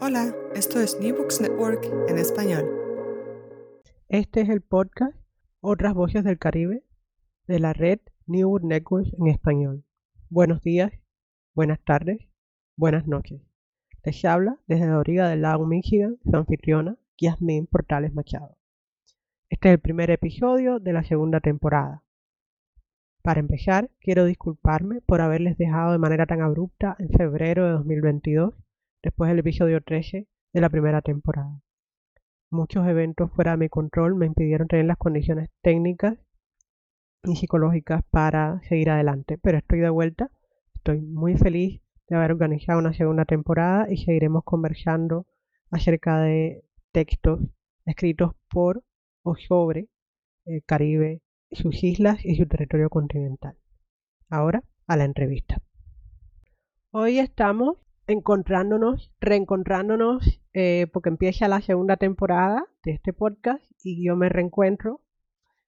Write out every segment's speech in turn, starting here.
Hola, esto es New Books Network en español. Este es el podcast Otras Voces del Caribe de la red New Books Network en español. Buenos días, buenas tardes, buenas noches. Les habla desde la orilla del lago Michigan su anfitriona, Yasmin Portales Machado. Este es el primer episodio de la segunda temporada. Para empezar, quiero disculparme por haberles dejado de manera tan abrupta en febrero de 2022 después del episodio 13 de la primera temporada. Muchos eventos fuera de mi control me impidieron tener las condiciones técnicas y psicológicas para seguir adelante, pero estoy de vuelta, estoy muy feliz de haber organizado una segunda temporada y seguiremos conversando acerca de textos escritos por o sobre el Caribe, sus islas y su territorio continental. Ahora a la entrevista. Hoy estamos encontrándonos, reencontrándonos, eh, porque empieza la segunda temporada de este podcast y yo me reencuentro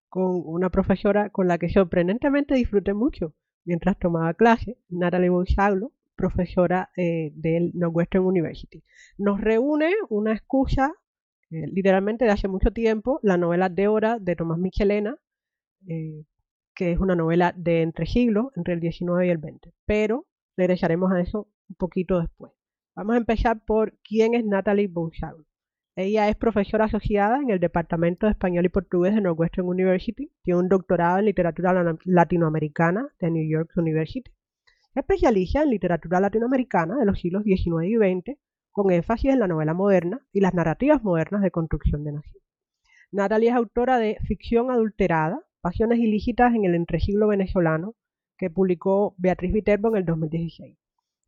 con una profesora con la que sorprendentemente disfruté mucho mientras tomaba clase, Natalie Boisaglo, profesora eh, del Northwestern University. Nos reúne una excusa, eh, literalmente de hace mucho tiempo, la novela de Hora de Tomás Michelena, que es una novela de entre siglos, entre el 19 y el 20. Pero regresaremos a eso un poquito después. Vamos a empezar por quién es Natalie Bouchard. Ella es profesora asociada en el Departamento de Español y Portugués de Northwestern University. Tiene un doctorado en literatura latinoamericana de New York University. Especializa en literatura latinoamericana de los siglos XIX y XX, con énfasis en la novela moderna y las narrativas modernas de construcción de nación. Natalie es autora de Ficción adulterada, Pasiones ilícitas en el entresiglo venezolano, que publicó Beatriz Viterbo en el 2016.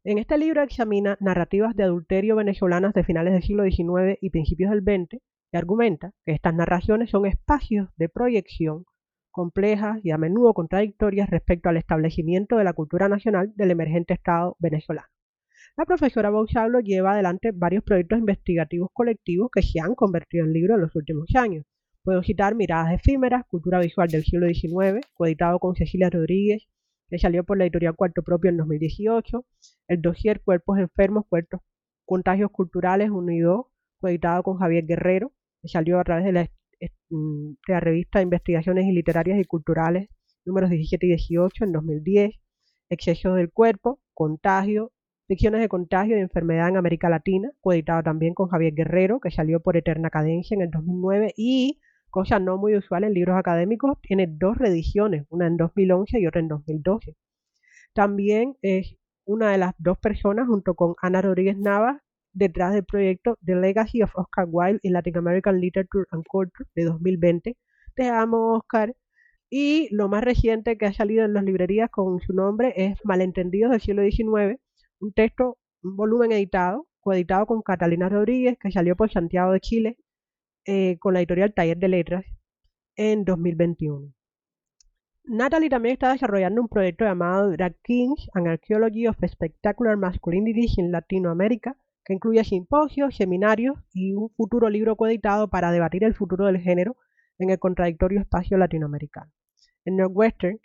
En este libro examina narrativas de adulterio venezolanas de finales del siglo XIX y principios del XX y argumenta que estas narraciones son espacios de proyección complejas y a menudo contradictorias respecto al establecimiento de la cultura nacional del emergente Estado venezolano. La profesora Bauchablo lleva adelante varios proyectos investigativos colectivos que se han convertido en libros en los últimos años. Puedo citar Miradas efímeras, Cultura visual del siglo XIX, coeditado con Cecilia Rodríguez que salió por la editorial Cuarto Propio en 2018, el dossier Cuerpos Enfermos, Cuerpos Contagios Culturales Unido, editado con Javier Guerrero, que salió a través de la, mm, revista Investigaciones y Literarias y Culturales números 17 y 18 en 2010, Excesos del Cuerpo, Contagio, Ficciones de Contagio y Enfermedad en América Latina, coeditado también con Javier Guerrero, que salió por Eterna Cadencia en el 2009, y cosa no muy usual en libros académicos, tiene dos reediciones, una en 2011 y otra en 2012. También es una de las dos personas, junto con Ana Rodríguez Navas, detrás del proyecto The Legacy of Oscar Wilde in Latin American Literature and Culture de 2020. Te amo, Oscar. Y lo más reciente que ha salido en las librerías con su nombre es Malentendidos del siglo XIX, un texto, un volumen editado, coeditado con Catalina Rodríguez, que salió por Santiago de Chile eh, con la editorial Taller de Letras en 2021. Natalie también está desarrollando un proyecto llamado Drag Kings, An Archaeology of Spectacular Masculinity in Latinoamérica, que incluye simposios, seminarios y un futuro libro coeditado para debatir el futuro del género en el contradictorio espacio latinoamericano. En Northwestern,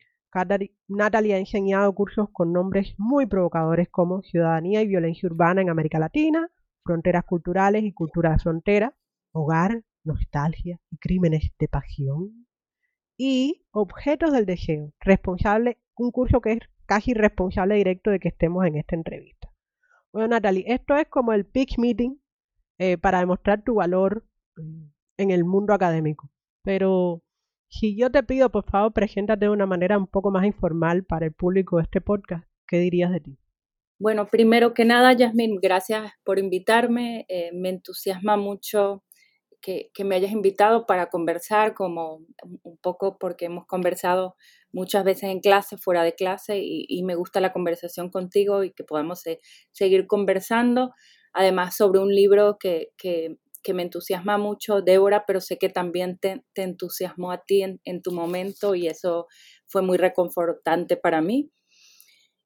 Natalie ha enseñado cursos con nombres muy provocadores como Ciudadanía y Violencia Urbana en América Latina, Fronteras Culturales y Cultura de Frontera, Hogar, nostalgia y crímenes de pasión. Y objetos del deseo, responsable, un curso que es casi responsable directo de que estemos en esta entrevista. Bueno, Natalie, esto es como el pitch meeting eh, para demostrar tu valor eh, en el mundo académico. Pero si yo te pido, por favor, preséntate de una manera un poco más informal para el público de este podcast, ¿qué dirías de ti? Bueno, primero que nada, Yasmin, gracias por invitarme. Eh, me entusiasma mucho que, me hayas invitado para conversar, como un poco porque hemos conversado muchas veces en clase, fuera de clase, y, me gusta la conversación contigo y que podamos seguir conversando. además sobre un libro que, que, me entusiasma mucho, Débora, pero sé que también te, entusiasmó a ti en, tu momento y eso fue muy reconfortante para mí.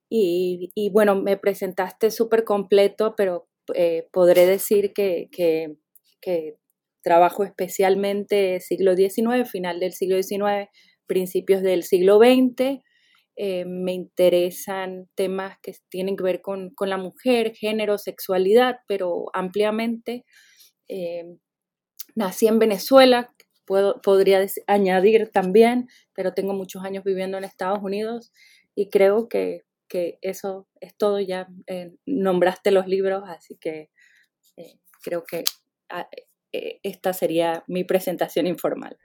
Y, y bueno, me presentaste súper completo, pero eh, podré decir que, que, que trabajo especialmente siglo XIX, final del siglo XIX, principios del siglo XX. Eh, me interesan temas que tienen que ver con, la mujer, género, sexualidad, pero ampliamente. Eh, nací en Venezuela, puedo, podría añadir también, pero tengo muchos años viviendo en Estados Unidos y creo que, eso es todo. Ya eh, nombraste los libros, así que creo que ah, esta sería mi presentación informal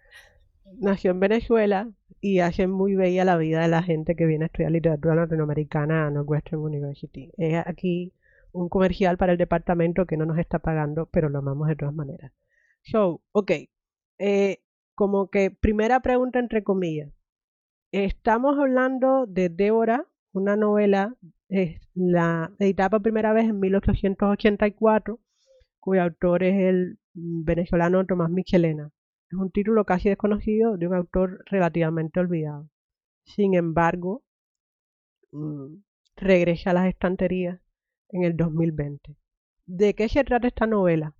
nació en Venezuela y hace muy bella la vida de la gente que viene a estudiar literatura latinoamericana a Northwestern University. Es aquí un comercial para el departamento que no nos está pagando, pero lo amamos de todas maneras. So, ok. Eh, como que primera pregunta entre comillas. Estamos hablando de Débora, una novela es la editada por primera vez en 1884, cuyo autor es el venezolano Tomás Michelena. Es un título casi desconocido de un autor relativamente olvidado. Sin embargo, mm, regresa a las estanterías en el 2020. ¿De qué se trata esta novela?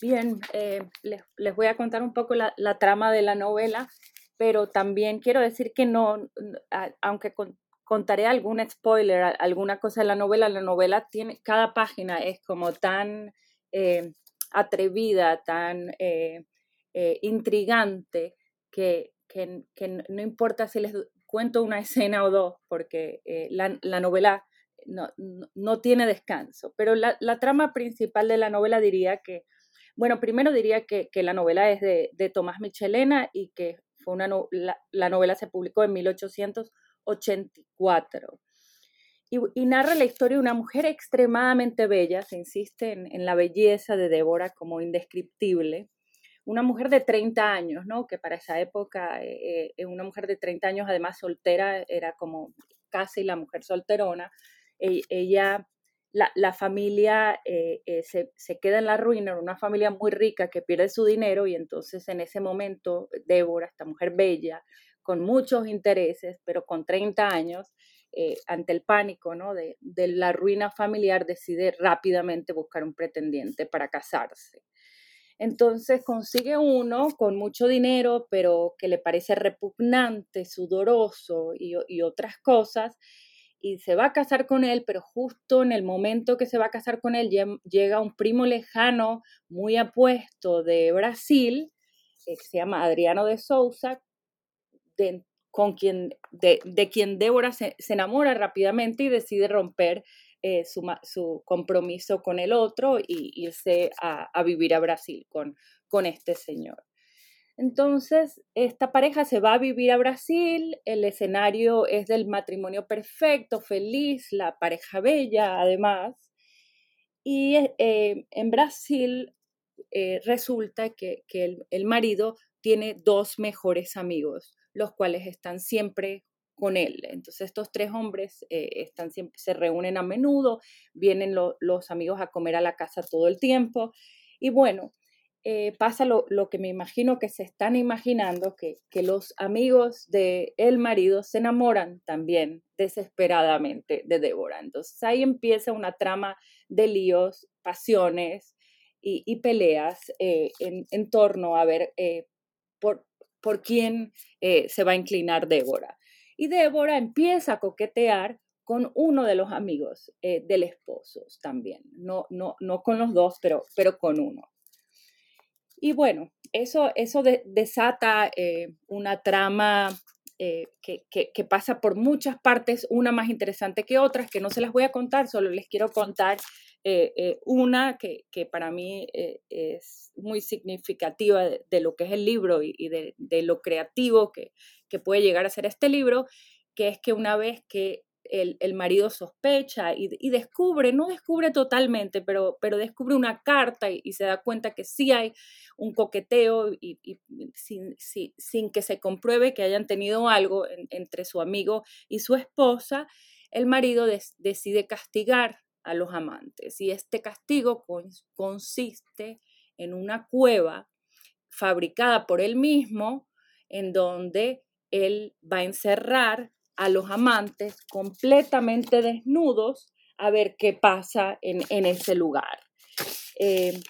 Bien, eh, les, voy a contar un poco la, trama de la novela, pero también quiero decir que no, aunque contaré algún spoiler, alguna cosa de la novela, la novela tiene, cada página es como tan eh, atrevida, tan eh, eh, intrigante que, no importa si les cuento una escena o dos, porque eh, la, novela no, tiene descanso. Pero la, trama principal de la novela diría que, bueno, primero diría que, la novela es de, Tomás Michelena y que fue una la, novela se publicó en 1884. Y, narra la historia de una mujer extremadamente bella, se insiste en, la belleza de Débora como indescriptible, una mujer de 30 años, ¿no? Que para esa época, eh, eh, una mujer de 30 años, además soltera, era como casi la mujer solterona. E, ella, la, familia eh, se, se, queda en la ruina, era una familia muy rica que pierde su dinero y entonces en ese momento Débora, esta mujer bella, con muchos intereses, pero con 30 años, ante el pánico ¿no? de, la ruina familiar, decide rápidamente buscar un pretendiente para casarse. Entonces consigue uno con mucho dinero, pero que le parece repugnante, sudoroso y, otras cosas, y se va a casar con él, pero justo en el momento que se va a casar con él llega un primo lejano, muy apuesto de Brasil, eh, que se llama Adriano de Souza, de, con quien, de, quien Débora se, se, enamora rápidamente y decide romper eh, su, compromiso con el otro y irse a, vivir a Brasil con, con este señor. Entonces, esta pareja se va a vivir a Brasil, el escenario es del matrimonio perfecto, feliz, la pareja bella además, y eh, en Brasil eh, resulta que, el, marido tiene dos mejores amigos, los cuales están siempre con él. Entonces estos tres hombres eh, están siempre, se reúnen a menudo, vienen los amigos a comer a la casa todo el tiempo y bueno, eh, pasa lo, que me imagino que se están imaginando, que, que los amigos del el marido se enamoran también desesperadamente de Débora. Entonces ahí empieza una trama de líos, pasiones y, peleas eh, en, torno a ver por, por quién se va a inclinar Débora y Débora empieza a coquetear con uno de los amigos eh, del esposo también, no, no, no con los dos, pero, pero con uno. Y bueno, eso, eso desata eh, una trama eh, que, que, pasa por muchas partes, una más interesante que otras, que no se las voy a contar, solo les quiero contar una que, para mí es muy significativa de, lo que es el libro y, de, lo creativo que, puede llegar a ser este libro, que es que una vez que el, marido sospecha y, descubre, no descubre totalmente, pero, pero descubre una carta y, se da cuenta que sí hay un coqueteo y, sin, que se compruebe que hayan tenido algo entre su amigo y su esposa, el marido decide castigar a los amantes. Y este castigo consiste en una cueva fabricada por él mismo, en donde él va a encerrar a los amantes completamente desnudos a ver qué pasa en, ese lugar. Eh,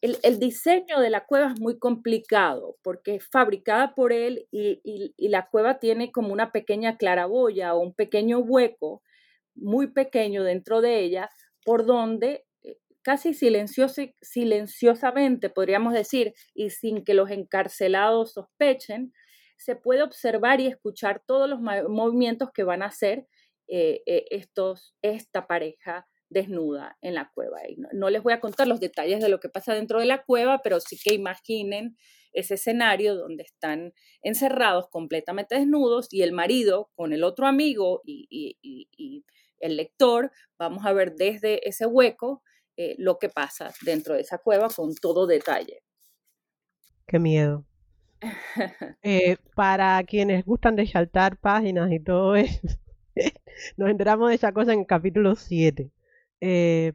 el, diseño de la cueva es muy complicado porque es fabricada por él y, la cueva tiene como una pequeña claraboya o un pequeño hueco muy pequeño dentro de ella por donde eh, casi silenciosamente, podríamos decir, y sin que los encarcelados sospechen, se puede observar y escuchar todos los movimientos que van a hacer eh, estos, esta pareja desnuda en la cueva. Y no, les voy a contar los detalles de lo que pasa dentro de la cueva, pero sí que imaginen ese escenario donde están encerrados completamente desnudos y el marido con el otro amigo y, el lector, vamos a ver desde ese hueco eh, lo que pasa dentro de esa cueva con todo detalle. Qué miedo. Eh, para quienes gustan de saltar páginas y todo eso, nos enteramos de esa cosa en el capítulo 7. Eh,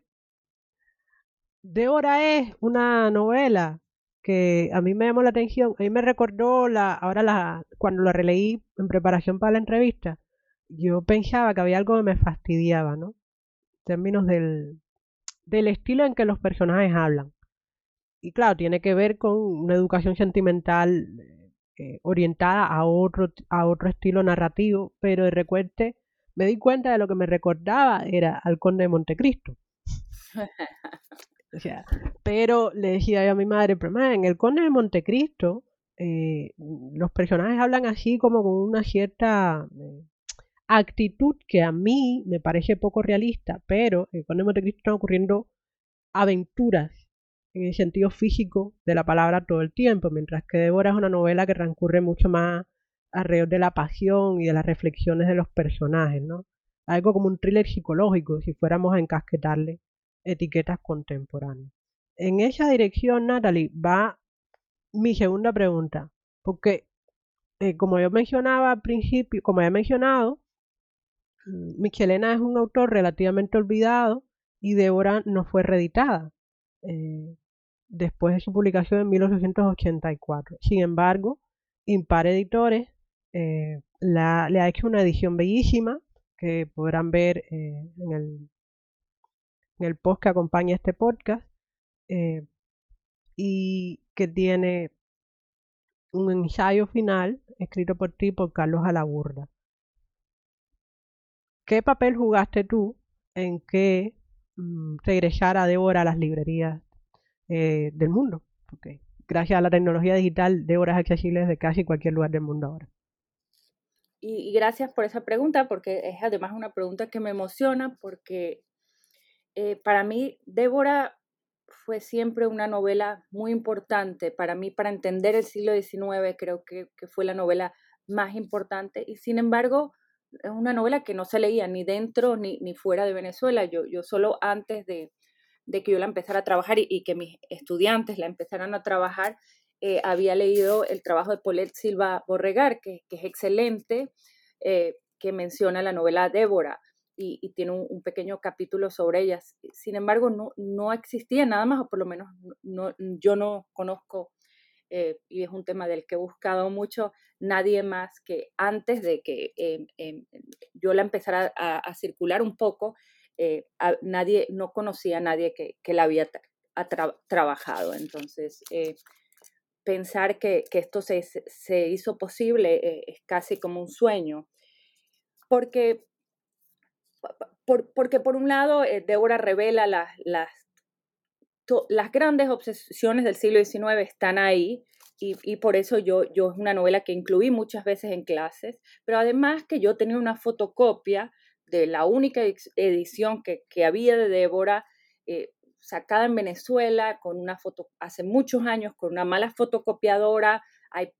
Débora es una novela que a mí me llamó la atención, a mí me recordó la, ahora la, cuando la releí en preparación para la entrevista, yo pensaba que había algo que me fastidiaba, ¿no? En términos del, del estilo en que los personajes hablan. Y claro, tiene que ver con una educación sentimental eh, orientada a otro, a otro estilo narrativo, pero de recuerde me di cuenta de lo que me recordaba era al conde de Montecristo. o sea, pero le decía yo a mi madre, pero en el conde de Montecristo eh, los personajes hablan así como con una cierta eh, actitud que a mí me parece poco realista, pero en el conde están ocurriendo aventuras en el sentido físico de la palabra todo el tiempo, mientras que Débora es una novela que transcurre mucho más alrededor de la pasión y de las reflexiones de los personajes, ¿no? Algo como un thriller psicológico, si fuéramos a encasquetarle etiquetas contemporáneas. En esa dirección, Natalie, va mi segunda pregunta, porque eh, como yo mencionaba al principio, como he mencionado, Michelena es un autor relativamente olvidado y Débora no fue reeditada eh, después de su publicación en 1884. Sin embargo, Impar Editores eh, la, le ha hecho una edición bellísima que podrán ver eh, en, el, en el post que acompaña este podcast y que tiene un ensayo final escrito por ti por Carlos Alaburda. ¿Qué papel jugaste tú en que mm, regresara Débora a las librerías del mundo? Porque gracias a la tecnología digital, Débora es accesible desde casi cualquier lugar del mundo ahora. Y, gracias por esa pregunta, porque es además una pregunta que me emociona, porque eh, para mí Débora fue siempre una novela muy importante. Para mí, para entender el siglo XIX, creo que, fue la novela más importante. Y sin embargo, es una novela que no se leía ni dentro ni, ni fuera de Venezuela. Yo, yo solo antes de, de que yo la empezara a trabajar y, que mis estudiantes la empezaran a trabajar, eh, había leído el trabajo de Paulette Silva Borregar, que, es excelente, eh, que menciona la novela Débora y, tiene un, pequeño capítulo sobre ellas. Sin embargo, no, no existía nada más, o por lo menos no, yo no conozco, eh, y es un tema del que he buscado mucho, nadie más que antes de que em, em, yo la empezara a, circular un poco, nadie, no conocía a nadie que, la había trabajado. Entonces, pensar que, esto se, hizo posible eh, es casi como un sueño, porque, porque por un lado, eh, Débora revela las, las grandes obsesiones del siglo XIX están ahí, y, por eso yo, yo es una novela que incluí muchas veces en clases, pero además que yo tenía una fotocopia de la única edición que, que había de Débora, eh, sacada en Venezuela con una foto hace muchos años con una mala fotocopiadora,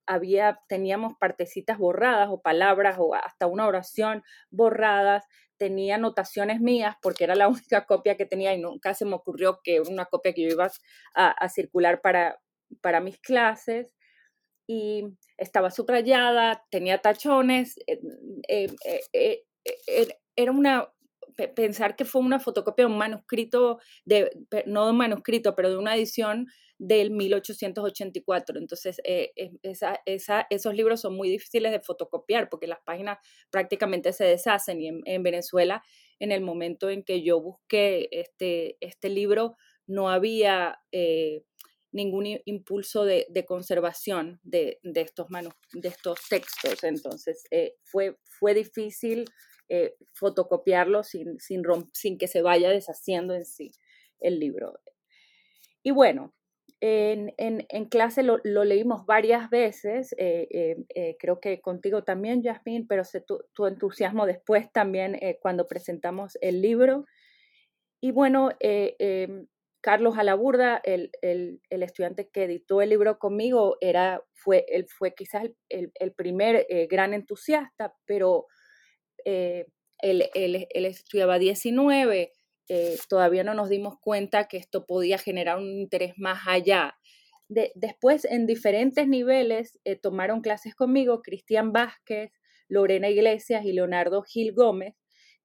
había teníamos partecitas borradas o palabras o hasta una oración borradas, tenía anotaciones mías porque era la única copia que tenía y nunca se me ocurrió que una copia que yo iba a, circular para, para mis clases y estaba subrayada, tenía tachones, eh, eh, eh, era una pensar que fue una fotocopia de un manuscrito, de, no de un manuscrito, pero de una edición del 1884. Entonces, eh, esa, esa, esos libros son muy difíciles de fotocopiar porque las páginas prácticamente se deshacen y en, Venezuela, en el momento en que yo busqué este, este libro, no había ningún impulso de, conservación de, estos de estos textos. Entonces, eh, fue, fue difícil fotocopiarlo sin, sin, sin que se vaya deshaciendo en sí el libro. Y bueno, en, en, clase lo, leímos varias veces, eh, eh, eh, creo que contigo también, Jasmine, pero tu entusiasmo después también cuando presentamos el libro. Y bueno, em, Carlos Alaburda, el, el, el, estudiante que editó el libro conmigo, era, fue, él fue quizás el, el primer gran entusiasta, pero él, él, él, estudiaba 19, eh, todavía no nos dimos cuenta que esto podía generar un interés más allá. después, en diferentes niveles, eh, tomaron clases conmigo Cristian Vázquez, Lorena Iglesias y Leonardo Gil Gómez,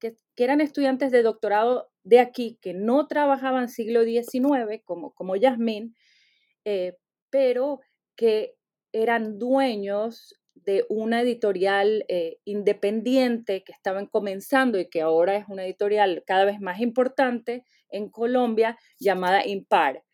que, eran estudiantes de doctorado de aquí, que no trabajaban siglo XIX, como, como Yasmín, eh, pero que eran dueños de una editorial eh, independiente que estaban comenzando y que ahora es una editorial cada vez más importante en Colombia llamada Impar.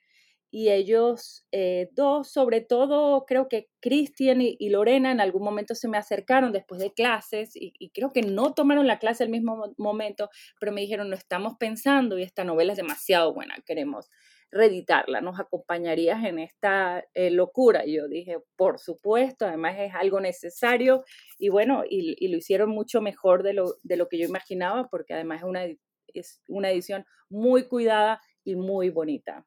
Y ellos eh, dos, sobre todo creo que Cristian y, Lorena en algún momento se me acercaron después de clases y, y creo que no tomaron la clase al mismo momento, pero me dijeron, no estamos pensando y esta novela es demasiado buena, queremos reeditarla, ¿nos acompañarías en esta eh, locura? Y yo dije, por supuesto, además es algo necesario y bueno, y, lo hicieron mucho mejor de lo, de lo que yo imaginaba porque además es una, es una edición muy cuidada y muy bonita.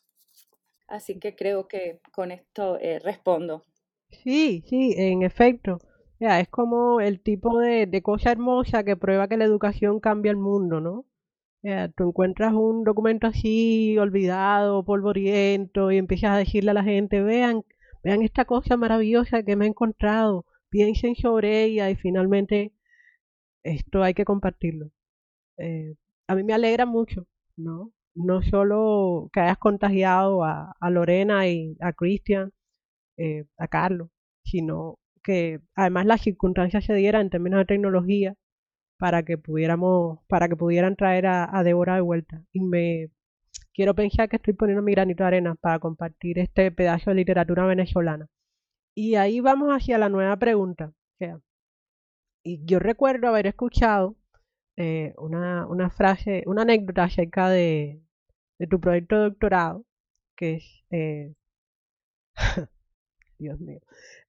Así que creo que con esto eh, respondo. Sí, sí, en efecto. es como el tipo de, de cosa hermosa que prueba que la educación cambia el mundo, ¿no? tú encuentras un documento así olvidado, polvoriento, y empiezas a decirle a la gente, vean, vean esta cosa maravillosa que me he encontrado, piensen sobre ella y finalmente esto hay que compartirlo. Eh, a mí me alegra mucho, ¿no? No solo que hayas contagiado a, Lorena y a Cristian, eh, a Carlos, sino que además las circunstancias se dieran en términos de tecnología para que pudiéramos, para que pudieran traer a, a Débora de vuelta. Y me quiero pensar que estoy poniendo mi granito de arena para compartir este pedazo de literatura venezolana. Y ahí vamos hacia la nueva pregunta. y yo recuerdo haber escuchado eh, una, una, frase, una anécdota acerca de, tu proyecto de doctorado, que es eh, Dios mío.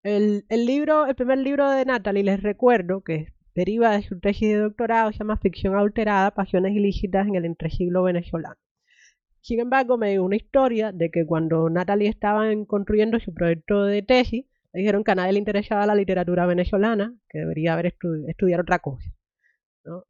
El, el, libro, el primer libro de Natalie, les recuerdo que deriva de su tesis de doctorado, se llama Ficción alterada, pasiones ilícitas en el entresiglo venezolano. Sin embargo, me dio una historia de que cuando Natalie estaba construyendo su proyecto de tesis, le dijeron que a nadie le interesaba la literatura venezolana, que debería haber estudiado otra cosa.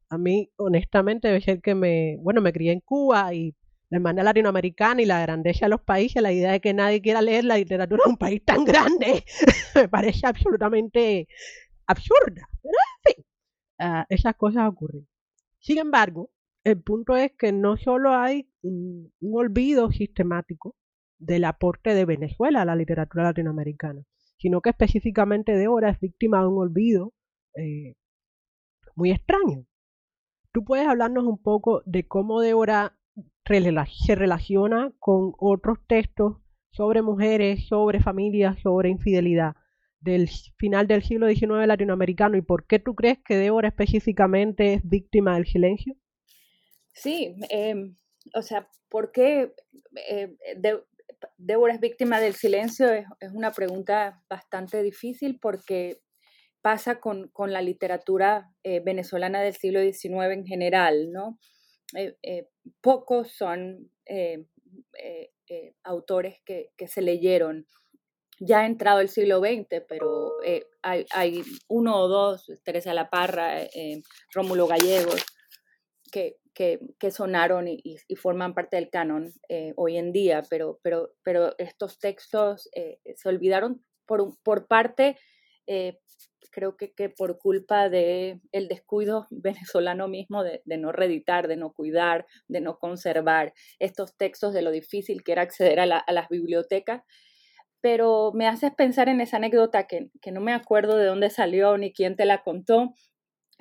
A mí, honestamente, debe que me, bueno, me crié en Cuba y la hermana latinoamericana y la grandeza de los países, la idea de que nadie quiera leer la literatura de un país tan grande, me parece absolutamente absurda. Pero en fin, Ah, esas cosas ocurren. Sin embargo, el punto es que no solo hay un, olvido sistemático del aporte de Venezuela a la literatura latinoamericana, sino que específicamente Débora es víctima de un olvido eh, muy extraño. ¿Tú puedes hablarnos un poco de cómo Débora se relaciona con otros textos sobre mujeres, sobre familias, sobre infidelidad? del final del siglo XIX latinoamericano y por qué tú crees que Débora específicamente es víctima del silencio? Sí, em, o sea, ¿por qué eh, Débora es víctima del silencio? Es, una pregunta bastante difícil porque pasa con, la literatura eh, venezolana del siglo XIX en general, ¿no? Eh, pocos son autores que, que se leyeron ya ha entrado el siglo XX, pero eh, hay, uno o dos, Teresa La Parra, eh, Rómulo Gallegos, que, que, sonaron y, forman parte del canon eh, hoy en día, pero, pero, pero estos textos se olvidaron por, por parte eh, creo que, que, por culpa del el descuido venezolano mismo de, de, no reeditar, de no cuidar, de no conservar estos textos, de lo difícil que era acceder a, la, a las bibliotecas. Pero me haces pensar en esa anécdota que, que, no me acuerdo de dónde salió ni quién te la contó,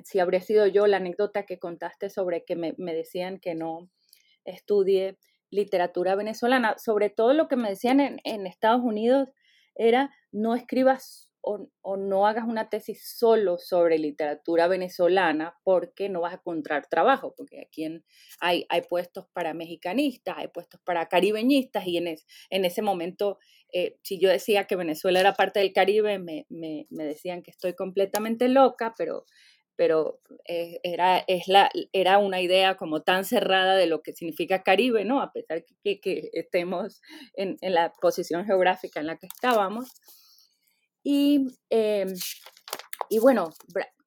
si habría sido yo la anécdota que contaste sobre que me, me decían que no estudie literatura venezolana, sobre todo lo que me decían en Estados Unidos era no escribas o, o, no hagas una tesis solo sobre literatura venezolana porque no vas a encontrar trabajo, porque aquí en, hay, hay puestos para mexicanistas, hay puestos para caribeñistas y en, es, en ese momento, eh, si yo decía que Venezuela era parte del Caribe, me, me, me decían que estoy completamente loca, pero pero eh, era, es la, era una idea como tan cerrada de lo que significa Caribe, ¿no? A pesar que, que estemos en, en, la posición geográfica en la que estábamos. Y, eh, y bueno,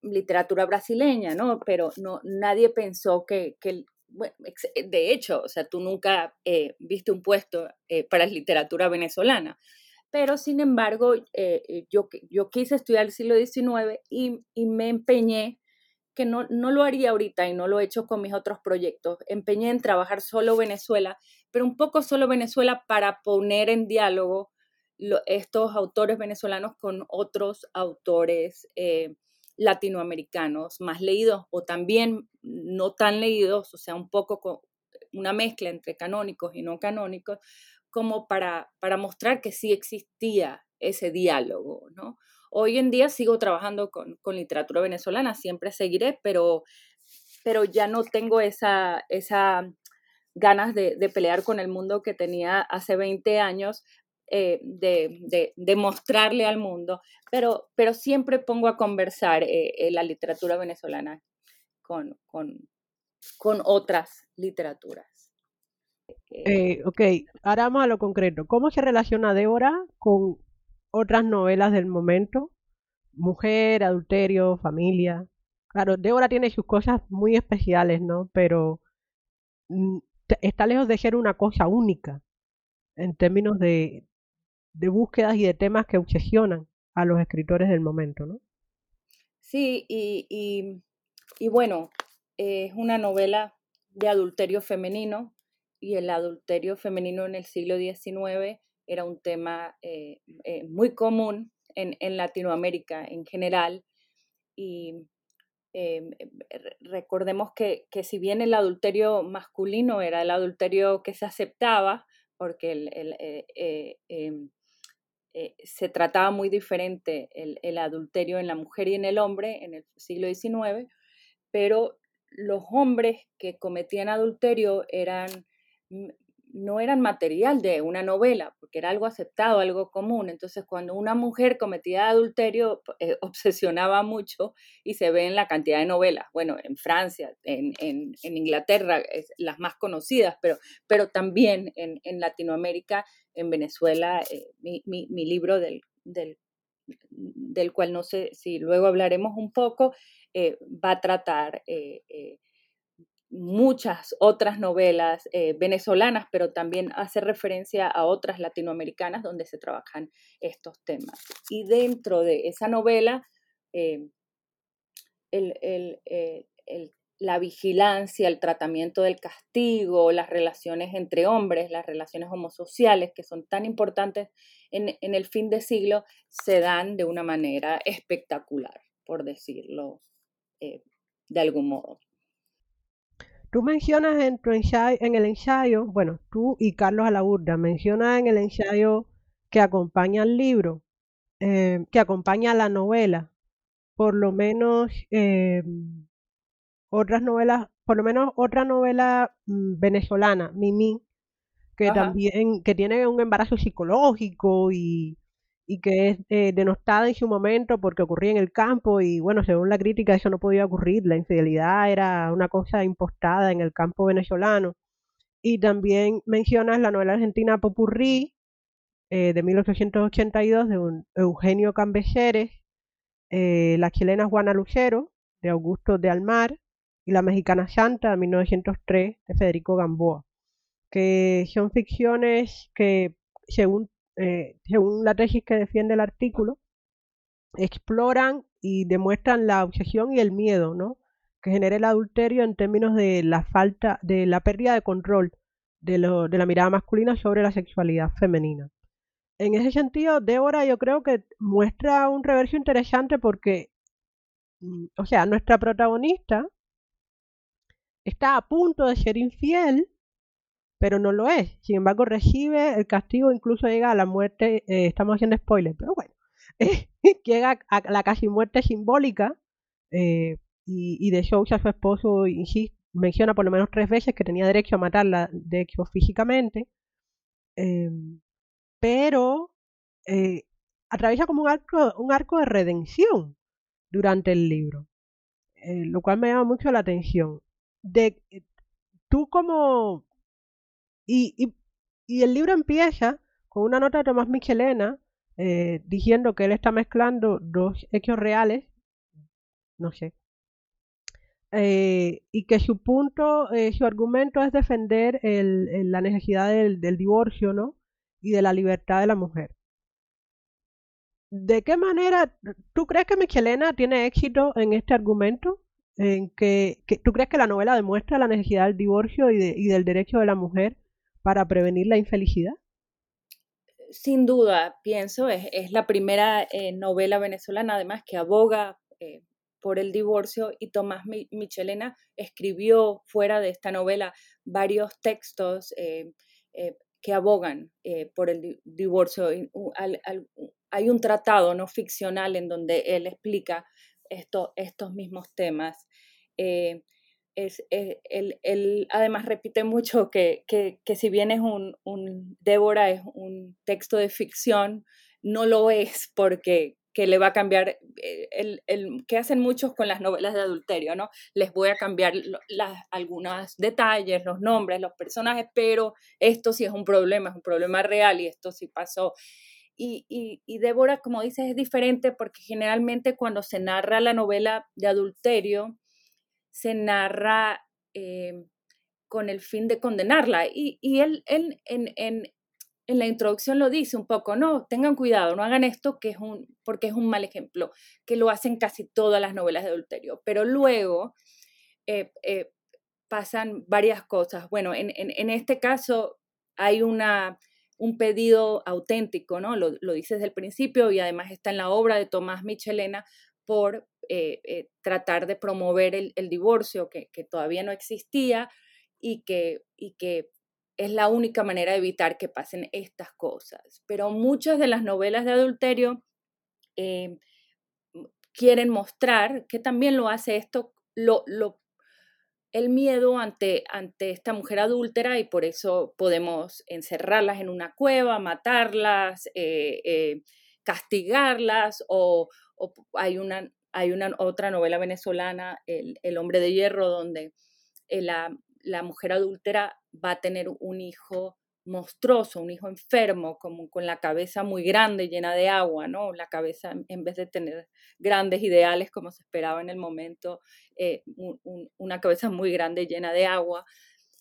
literatura brasileña, ¿no? Pero no, nadie pensó que, que de hecho, o sea, tú nunca eh, viste un puesto eh, para literatura venezolana pero sin embargo eh, yo, yo quise estudiar el siglo XIX y, y me empeñé, que no, no, lo haría ahorita y no lo he hecho con mis otros proyectos, empeñé en trabajar solo Venezuela, pero un poco solo Venezuela para poner en diálogo lo, estos autores venezolanos con otros autores eh, latinoamericanos más leídos o también no tan leídos, o sea, un poco con una mezcla entre canónicos y no canónicos, como para, para mostrar que sí existía ese diálogo, ¿no? Hoy en día sigo trabajando con, con literatura venezolana, siempre seguiré, pero, pero ya no tengo esa, esa ganas de, de, pelear con el mundo que tenía hace 20 años, eh, de, de, de, mostrarle al mundo, pero, pero siempre pongo a conversar eh, eh, la literatura venezolana con, con, con otras literaturas. Eh, ok, ahora vamos a lo concreto. ¿Cómo se relaciona Débora con otras novelas del momento? Mujer, adulterio, familia. Claro, Débora tiene sus cosas muy especiales, ¿no? Pero mm, está lejos de ser una cosa única en términos de, de búsquedas y de temas que obsesionan a los escritores del momento, ¿no? Sí, y, y, bueno, es una novela de adulterio femenino, y el adulterio femenino en el siglo XIX era un tema eh, eh, muy común en, en, Latinoamérica en general. Y eh, recordemos que, que, si bien el adulterio masculino era el adulterio que se aceptaba, porque el, el, em, se trataba muy diferente el, el adulterio en la mujer y en el hombre en el siglo XIX, pero los hombres que cometían adulterio eran no eran material de una novela, porque era algo aceptado, algo común. Entonces, cuando una mujer cometía adulterio, eh, obsesionaba mucho y se ve en la cantidad de novelas. Bueno, en Francia, en, en, en Inglaterra, es, las más conocidas, pero, pero también en, en Latinoamérica, en Venezuela, eh, mi, mi, libro del, del, del, cual no sé si luego hablaremos un poco, eh, va a tratar muchas otras novelas eh, venezolanas, pero también hace referencia a otras latinoamericanas donde se trabajan estos temas. Y dentro de esa novela, eh, eh, la vigilancia, el tratamiento del castigo, las relaciones entre hombres, las relaciones homosociales, que son tan importantes en, en el fin de siglo, se dan de una manera espectacular, por decirlo de algún modo. Tú mencionas en, tu ensayo, en el ensayo, bueno, tú y Carlos Alaburda, mencionas en el ensayo que acompaña al libro, eh, que acompaña a la novela, por lo menos eh, otras novelas, por lo menos otra novela mmm, venezolana, Mimi, que Ajá. también, que tiene un embarazo psicológico y, y que es eh, denostada en su momento porque ocurría en el campo y bueno, según la crítica eso no podía ocurrir, la infidelidad era una cosa impostada en el campo venezolano. Y también mencionas la novela argentina Popurrí eh, de 1882 de Eugenio Cambeseres, eh, la chilena Juana Lucero de Augusto de Almar y la mexicana Santa de 1903 de Federico Gamboa, que son ficciones que según eh, según la tesis que defiende el artículo, exploran y demuestran la obsesión y el miedo, ¿no? Que genera el adulterio en términos de la falta, de la pérdida de control de, de la mirada masculina sobre la sexualidad femenina. En ese sentido, Débora yo creo que muestra un reverso interesante porque, mm, o sea, nuestra protagonista está a punto de ser infiel, pero no lo es. Sin embargo, recibe el castigo, incluso llega a la muerte, eh, estamos haciendo spoilers, pero bueno, llega a la casi muerte simbólica eh, y, de hecho a su esposo menciona por lo menos tres veces que tenía derecho a matarla, de hecho físicamente, em, pero eh, atraviesa como un arco, un arco de redención durante el libro, lo cual me llama mucho la atención. De, tú como... Y, el libro empieza con una nota de Tomás Michelena eh, diciendo que él está mezclando dos hechos reales, no sé, eh, y que su punto, eh, su argumento es defender el, la necesidad del, divorcio, ¿no? Y de la libertad de la mujer. ¿De qué manera tú crees que Michelena tiene éxito en este argumento? En que, ¿Tú crees que la novela demuestra la necesidad del divorcio y del derecho de la mujer para prevenir la infelicidad? sin duda, pienso, es, es la primera eh, novela venezolana, además, que aboga eh, por el divorcio y Tomás Michelena escribió fuera de esta novela varios textos eh, que abogan por el divorcio. hay un tratado no ficcional en donde él explica esto, estos mismos temas es, eh, él, además repite mucho que, si bien es un, Débora es un texto de ficción, no lo es porque que le va a cambiar, eh, el, que hacen muchos con las novelas de adulterio, ¿no? Les voy a cambiar las, algunos detalles, los nombres, los personajes, pero esto sí es un problema, es un problema real y esto sí pasó. Y, y, y Débora, como dices, es diferente porque generalmente cuando se narra la novela de adulterio, se narra eh, con el fin de condenarla. Y, él, en, en, la introducción lo dice un poco, no, tengan cuidado, no hagan esto que es un, porque es un mal ejemplo, que lo hacen casi todas las novelas de adulterio. Pero luego eh, eh, pasan varias cosas. Bueno, en, este caso hay una, un pedido auténtico, ¿no? Lo, lo dice desde el principio y además está en la obra de Tomás Michelena por eh, eh, tratar de promover el, divorcio que, todavía no existía y que, y que es la única manera de evitar que pasen estas cosas. Pero muchas de las novelas de adulterio eh, quieren mostrar que también lo hace esto, lo, lo, el miedo ante, ante esta mujer adúltera y por eso podemos encerrarlas en una cueva, matarlas, castigarlas o, hay una hay una otra novela venezolana, El, hombre de hierro, donde eh, la, la, mujer adúltera va a tener un hijo monstruoso, un hijo enfermo, como con la cabeza muy grande, llena de agua, ¿no? La cabeza, en vez de tener grandes ideales como se esperaba en el momento, eh, una cabeza muy grande, llena de agua.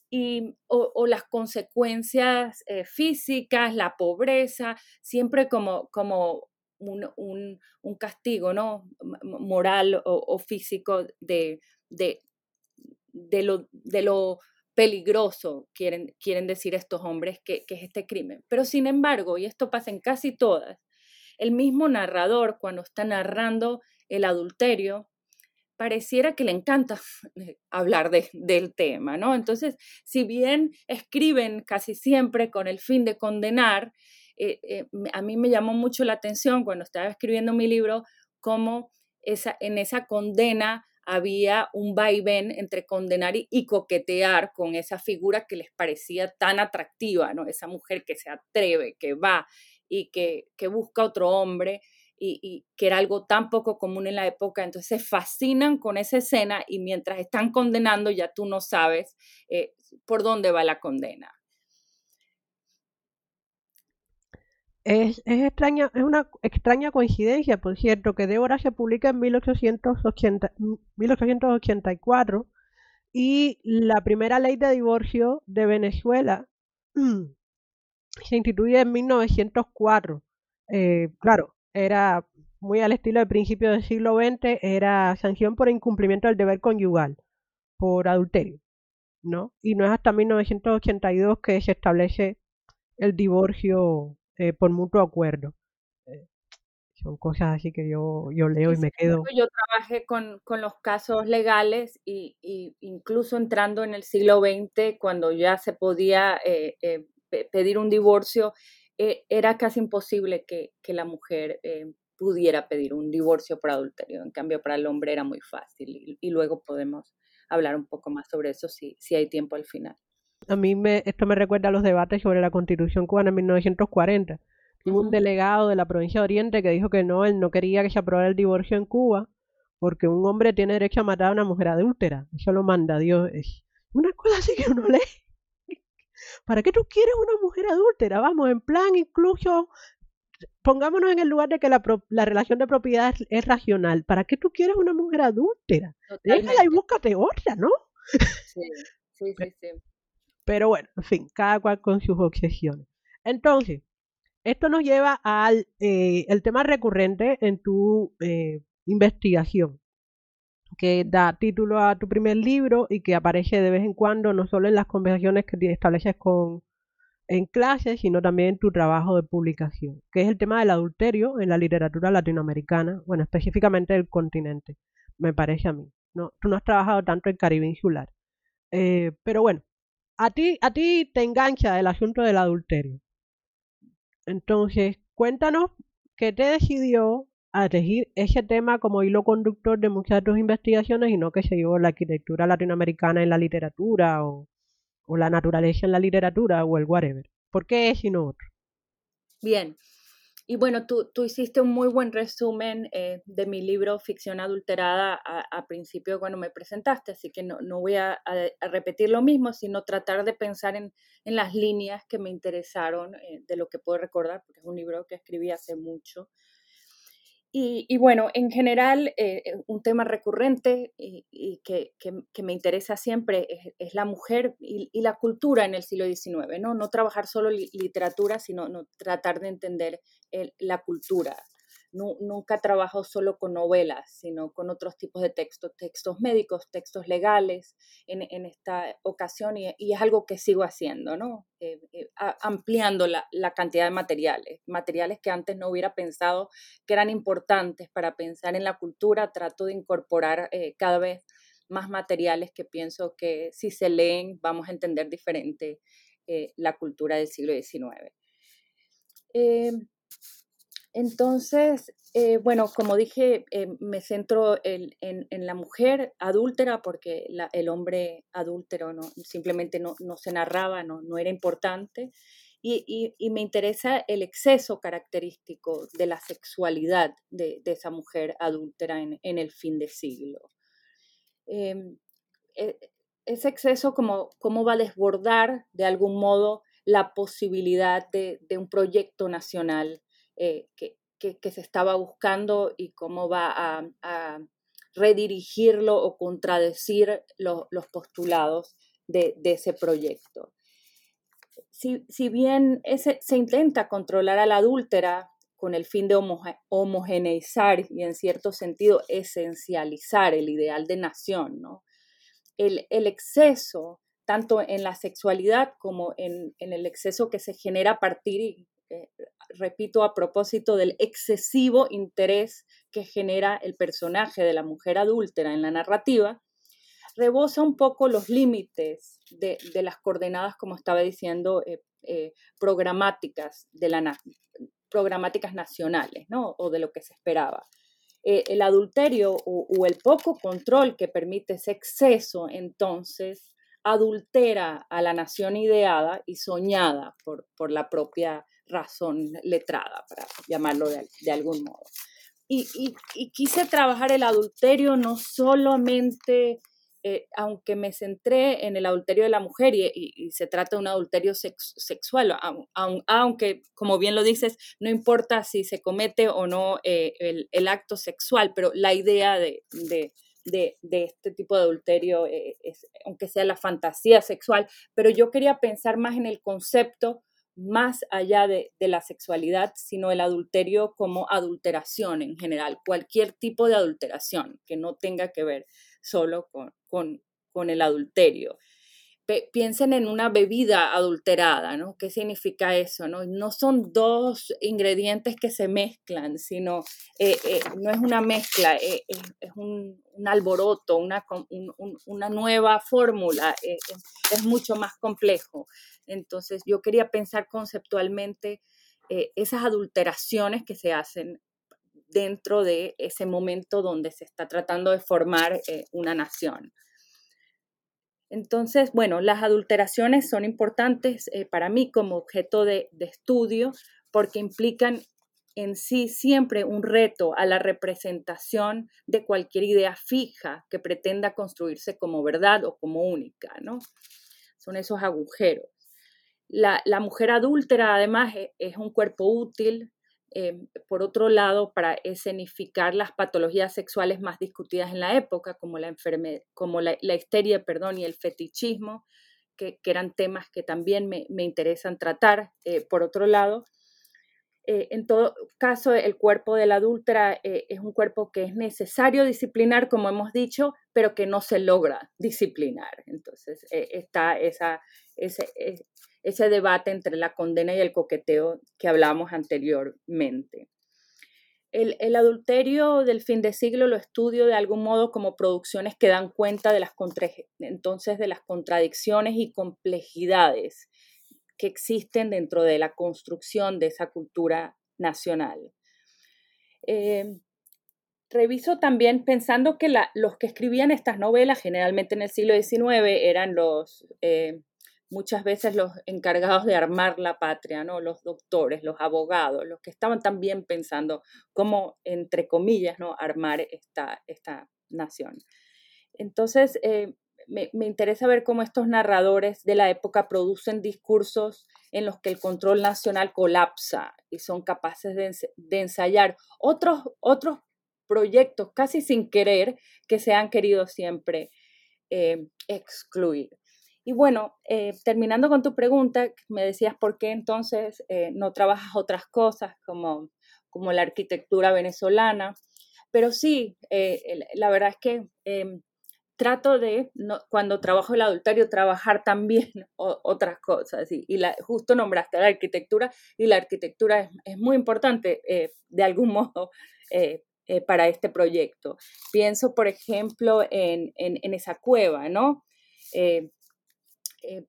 Y, o, las consecuencias eh, físicas, la pobreza, siempre como, como un, castigo ¿no? moral o, físico de, de, de, lo, de lo peligroso, quieren, quieren decir estos hombres, que, que, es este crimen. Pero sin embargo, y esto pasa en casi todas, el mismo narrador cuando está narrando el adulterio, pareciera que le encanta hablar de, del tema, ¿no? Entonces, si bien escriben casi siempre con el fin de condenar, eh, eh, a mí me llamó mucho la atención cuando estaba escribiendo mi libro cómo esa, en esa condena había un vaivén entre condenar y, coquetear con esa figura que les parecía tan atractiva, ¿no? Esa mujer que se atreve, que va y que, que busca otro hombre y, que era algo tan poco común en la época. Entonces se fascinan con esa escena y mientras están condenando ya tú no sabes eh, por dónde va la condena. Es, extraña, es una extraña coincidencia, por cierto, que Débora se publica en 1880, 1884 y la primera ley de divorcio de Venezuela se instituye en 1904. Eh, claro, era muy al estilo del principio del siglo XX, era sanción por incumplimiento del deber conyugal, por adulterio, ¿no? Y no es hasta 1982 que se establece el divorcio eh, por mutuo acuerdo. Eh, son cosas así que yo, yo leo y me quedo. Yo trabajé con, con los casos legales y, y, incluso entrando en el siglo XX, cuando ya se podía eh, pedir un divorcio, era casi imposible que, que la mujer pudiera pedir un divorcio por adulterio. En cambio, para el hombre era muy fácil y, y luego podemos hablar un poco más sobre eso si, si hay tiempo al final. A mí me, esto me recuerda a los debates sobre la constitución cubana en 1940. Hubo un delegado de la provincia de Oriente que dijo que no, él no quería que se aprobara el divorcio en Cuba porque un hombre tiene derecho a matar a una mujer adúltera. Eso lo manda Dios. Es una cosa así que uno lee. ¿Para qué tú quieres una mujer adúltera? Vamos, en plan incluso pongámonos en el lugar de que la, la relación de propiedad es, racional. ¿Para qué tú quieres una mujer adúltera? Déjala y búscate otra, ¿no? Sí, sí, sí, sí. Pero bueno, en fin, cada cual con sus obsesiones. Entonces, esto nos lleva al eh, el tema recurrente en tu eh, investigación, que da título a tu primer libro y que aparece de vez en cuando, no solo en las conversaciones que estableces con en clases, sino también en tu trabajo de publicación, que es el tema del adulterio en la literatura latinoamericana, bueno, específicamente del continente, me parece a mí. No, tú no has trabajado tanto en Caribe insular. Eh, pero bueno, a ti, a ti te engancha el asunto del adulterio. Entonces, cuéntanos qué te decidió a elegir ese tema como hilo conductor de muchas de tus investigaciones y no que se llevó la arquitectura latinoamericana en la literatura o, la naturaleza en la literatura o el whatever. ¿Por qué es y no otro? Bien, y bueno, tú, tú hiciste un muy buen resumen eh, de mi libro Ficción Adulterada a, principio cuando me presentaste, así que no, no voy a, repetir lo mismo, sino tratar de pensar en, en las líneas que me interesaron eh, de lo que puedo recordar, porque es un libro que escribí hace mucho y, bueno, en general, eh, eh, un tema recurrente y, que, que, me interesa siempre es, la mujer y, la cultura en el siglo XIX, ¿no? No trabajar solo literatura, sino no, tratar de entender la cultura nunca trabajo solo con novelas, sino con otros tipos de textos, textos médicos, textos legales en, esta ocasión y, es algo que sigo haciendo, ¿no? Eh, eh, ampliando la, cantidad de materiales, materiales que antes no hubiera pensado que eran importantes para pensar en la cultura, trato de incorporar eh, cada vez más materiales que pienso que si se leen vamos a entender diferente la cultura del siglo XIX. Entonces, eh, bueno, como dije, eh, me centro en, la mujer adúltera porque el hombre adúltero no, simplemente no, se narraba, no, era importante. Y, me interesa el exceso característico de la sexualidad de, esa mujer adúltera en, el fin de siglo. Em, e, ese exceso, como, cómo va a desbordar de algún modo la posibilidad de un proyecto nacional eh, que, se estaba buscando y cómo va a, redirigirlo o contradecir los postulados de, ese proyecto. Si, bien se intenta controlar a la adúltera con el fin de homogeneizar y en cierto sentido esencializar el ideal de nación, ¿no? el, exceso, tanto en la sexualidad como en, en, el exceso que se genera a partir eh, repito, a propósito del excesivo interés que genera el personaje de la mujer adúltera en la narrativa, rebosa un poco los límites de, las coordenadas, como estaba diciendo, eh, eh, programáticas, de la programáticas nacionales, ¿no? O de lo que se esperaba. el adulterio o, el poco control que permite ese exceso, entonces, adultera a la nación ideada y soñada por, por la propia razón letrada, para llamarlo de, algún modo. Y, quise trabajar el adulterio no solamente, eh, aunque me centré en el adulterio de la mujer y, se trata de un adulterio sexual, aunque, como bien lo dices, no importa si se comete o no eh, el, acto sexual, pero la idea de, este tipo de adulterio, eh, es, aunque sea la fantasía sexual, pero yo quería pensar más en el concepto más allá de, la sexualidad, sino el adulterio como adulteración en general, cualquier tipo de adulteración que no tenga que ver solo con, con el adulterio piensen en una bebida adulterada, ¿no? ¿Qué significa eso? No, no son dos ingredientes que se mezclan, sino eh, eh, no es una mezcla, eh, es un, alboroto, una, una nueva fórmula, es mucho más complejo. Entonces yo quería pensar conceptualmente esas adulteraciones que se hacen dentro de ese momento donde se está tratando de formar una nación. Entonces, bueno, las adulteraciones son importantes eh, para mí como objeto de, estudio porque implican en sí siempre un reto a la representación de cualquier idea fija que pretenda construirse como verdad o como única, ¿no? Son esos agujeros. La, mujer adúltera, además, e, es un cuerpo útil, Em, por otro lado, para escenificar las patologías sexuales más discutidas en la época, como la, como la, histeria perdón, y el fetichismo, que, eran temas que también me, interesan tratar. Eh, por otro lado, eh, en todo caso, el cuerpo del adúltera eh, es un cuerpo que es necesario disciplinar, como hemos dicho, pero que no se logra disciplinar. Entonces, está esa, ese, ese debate entre la condena y el coqueteo que hablábamos anteriormente. El, adulterio del fin de siglo lo estudio de algún modo como producciones que dan cuenta de las, entonces de las contradicciones y complejidades que existen dentro de la construcción de esa cultura nacional. Eh, reviso también pensando que los que escribían estas novelas, generalmente en el siglo XIX, eran los eh, muchas veces los encargados de armar la patria, ¿no? los doctores, los abogados, los que estaban también pensando cómo, entre comillas, ¿no? armar esta, esta nación. Entonces, eh, me, interesa ver cómo estos narradores de la época producen discursos en los que el control nacional colapsa y son capaces de, ensayar otros, otros proyectos casi sin querer que se han querido siempre eh, excluir. Y bueno, eh, terminando con tu pregunta, me decías por qué entonces eh, no trabajas otras cosas como, como la arquitectura venezolana. Pero sí, eh, la verdad es que em, trato de, cuando trabajo el adulterio, trabajar también otras cosas. Y, justo nombraste la arquitectura y la arquitectura es, muy importante de algún modo para este proyecto. Pienso, por ejemplo, en, en, esa cueva, ¿no? Eh,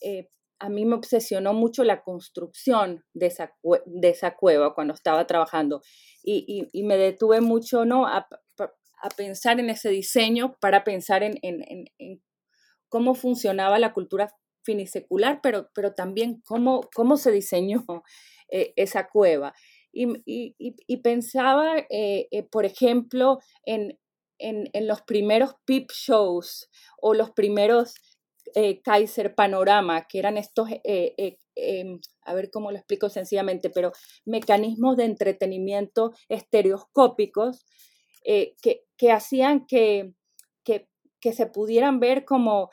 eh, a mí me obsesionó mucho la construcción de esa, de esa cueva cuando estaba trabajando y, y, me detuve mucho ¿no? A, a, pensar en ese diseño para pensar en, en, en, cómo funcionaba la cultura finisecular, pero, pero también cómo, cómo se diseñó esa cueva. Y, y, pensaba, por ejemplo, en, en, los primeros peep shows o los primeros eh, Kaiser Panorama, que eran estos, eh, eh, em, a ver cómo lo explico sencillamente, pero mecanismos de entretenimiento estereoscópicos que, que, hacían que, que, que, se pudieran ver como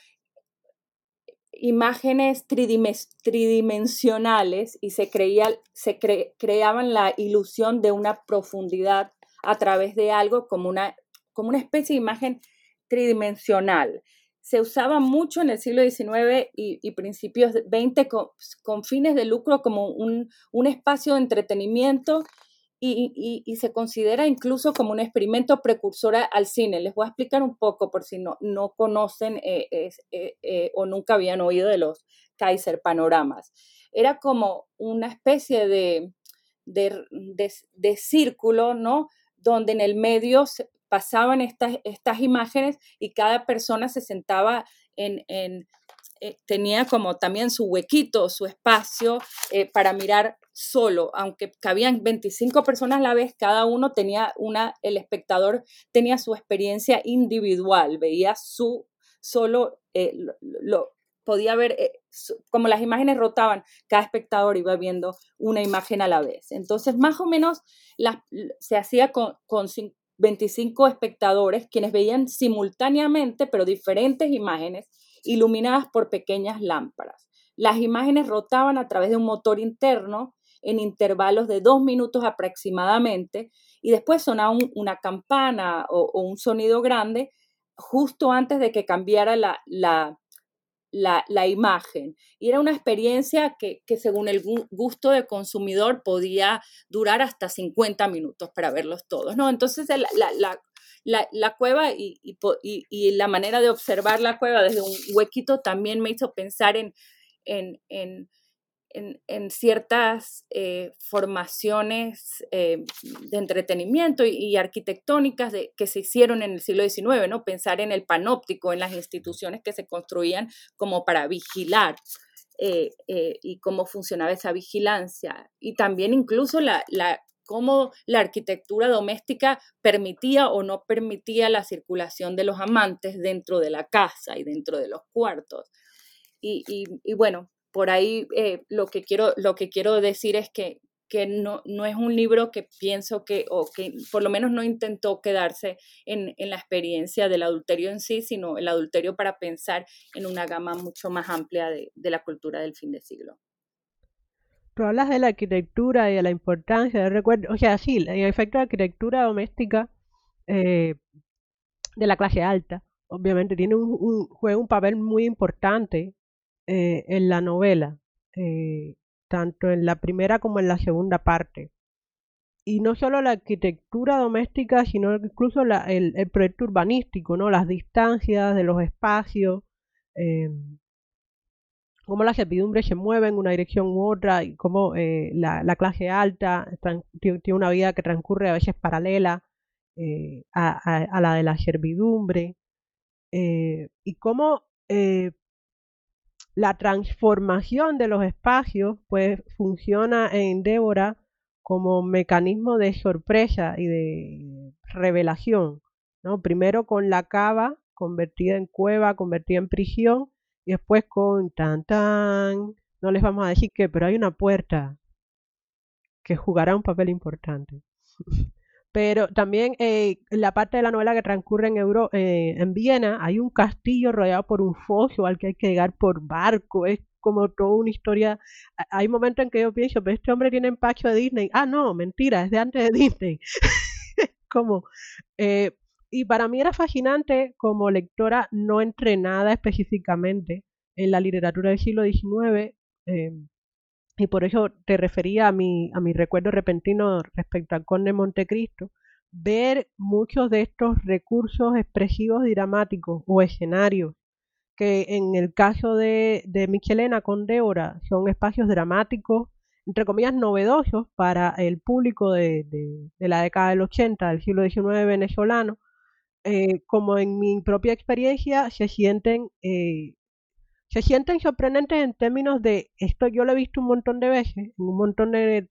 imágenes tridimensionales y se, creía, se creaban la ilusión de una profundidad a través de algo como una, como una especie de imagen tridimensional se usaba mucho en el siglo XIX y, principios del XX con, fines de lucro como un, espacio de entretenimiento y, se considera incluso como un experimento precursor al cine. Les voy a explicar un poco por si no, no conocen eh, eh, eh, o nunca habían oído de los Kaiser Panoramas. Era como una especie de, de, de círculo, ¿no? Donde en el medio pasaban estas, estas imágenes y cada persona se sentaba en, eh, tenía como también su huequito, su espacio eh, para mirar solo, aunque cabían 25 personas a la vez, cada uno tenía una, el espectador tenía su experiencia individual, veía su solo, eh, lo, podía ver, como las imágenes rotaban, cada espectador iba viendo una imagen a la vez. Entonces, más o menos se hacía con, con, 25 espectadores quienes veían simultáneamente, pero diferentes imágenes, iluminadas por pequeñas lámparas. las imágenes rotaban a través de un motor interno en intervalos de dos minutos aproximadamente y después sonaba una campana o, un sonido grande justo antes de que cambiara la, la, imagen. Y era una experiencia que, según el gusto del consumidor podía durar hasta 50 minutos para verlos todos, ¿no? Entonces la, cueva y, y, la manera de observar la cueva desde un huequito también me hizo pensar en, en, en en, ciertas eh, formaciones eh, de entretenimiento y, arquitectónicas que se hicieron en el siglo XIX, ¿no? Pensar en el panóptico, en las instituciones que se construían como para vigilar eh, y cómo funcionaba esa vigilancia. Y también incluso la, cómo la arquitectura doméstica permitía o no permitía la circulación de los amantes dentro de la casa y dentro de los cuartos. Y bueno, por ahí eh, lo, que quiero, lo que quiero decir es que, que no, no es un libro que pienso que, o que por lo menos no intentó quedarse en, en, la experiencia del adulterio en sí, sino el adulterio para pensar en una gama mucho más amplia de, de la cultura del fin de siglo. Tú hablas de la arquitectura y de la importancia del recuerdo, o sea, sí, el efecto la arquitectura doméstica eh, de la clase alta, obviamente tiene un, un, juega un papel muy importante eh, en la novela, eh, tanto en la primera como en la segunda parte. Y no solo la arquitectura doméstica, sino incluso el, proyecto urbanístico, ¿no? las distancias de los espacios, eh, cómo las servidumbre se mueven en una dirección u otra, y cómo la, clase alta tiene una vida que transcurre a veces paralela a, la de la servidumbre, y cómo la transformación de los espacios pues funciona en Débora como mecanismo de sorpresa y de revelación, ¿no? Primero con la cava convertida en cueva, convertida en prisión, y después con tan tan, no les vamos a decir qué, pero hay una puerta que jugará un papel importante. Pero también eh, la parte de la novela que transcurre en, Euro, eh, en Viena hay un castillo rodeado por un foso al que hay que llegar por barco. Es como toda una historia. Hay momentos en que yo pienso, pero este hombre tiene empacho de Disney. Ah, no, mentira, es de antes de Disney. como, eh, y para mí era fascinante como lectora no entrenada específicamente en la literatura del siglo XIX y por eso te refería a mi, a mi recuerdo repentino respecto al Conde Montecristo, ver muchos de estos recursos expresivos y dramáticos o escenarios que en el caso de, de Michelena con Débora son espacios dramáticos, entre comillas, novedosos para el público de, de, la década del 80, del siglo XIX venezolano, eh, como en mi propia experiencia se sienten eh, se sienten sorprendentes en términos de, esto yo lo he visto un montón de veces, en un montón de,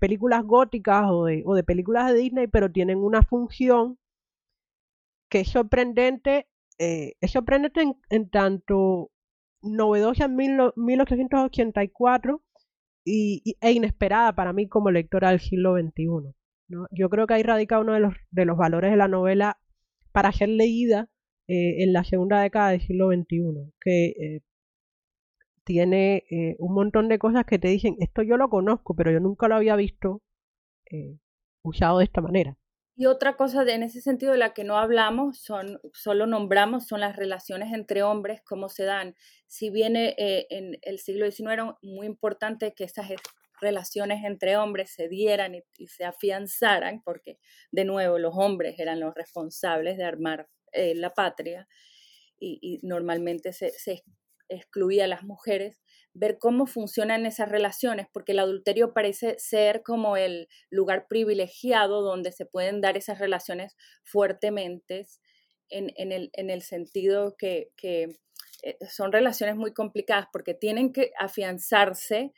películas góticas o, de, películas de Disney, pero tienen una función que es sorprendente, eh, es sorprendente en, tanto novedosa en 1884 y, e inesperada para mí como lectora del siglo XXI. Yo creo que ahí radica uno de los, de los valores de la novela para ser leída eh, en la segunda década del siglo XXI, que eh, tiene eh, un montón de cosas que te dicen, esto yo lo conozco, pero yo nunca lo había visto usado de esta manera. Y otra cosa de, en ese sentido de la que no hablamos, son, solo nombramos, son las relaciones entre hombres, cómo se dan. Si bien en el siglo XIX era muy importante que esas relaciones entre hombres se dieran y, se afianzaran, porque de nuevo los hombres eran los responsables de armar eh, la patria y, normalmente se, excluía a las mujeres, ver cómo funcionan esas relaciones, porque el adulterio parece ser como el lugar privilegiado donde se pueden dar esas relaciones fuertemente, en, el, sentido que, eh, son relaciones muy complicadas porque tienen que afianzarse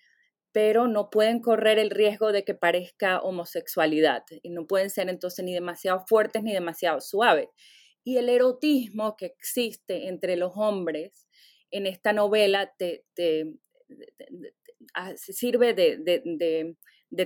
pero no pueden correr el riesgo de que parezca homosexualidad y no pueden ser entonces ni demasiado fuertes ni demasiado suaves y el erotismo que existe entre los hombres en esta novela te, ah, sirve de,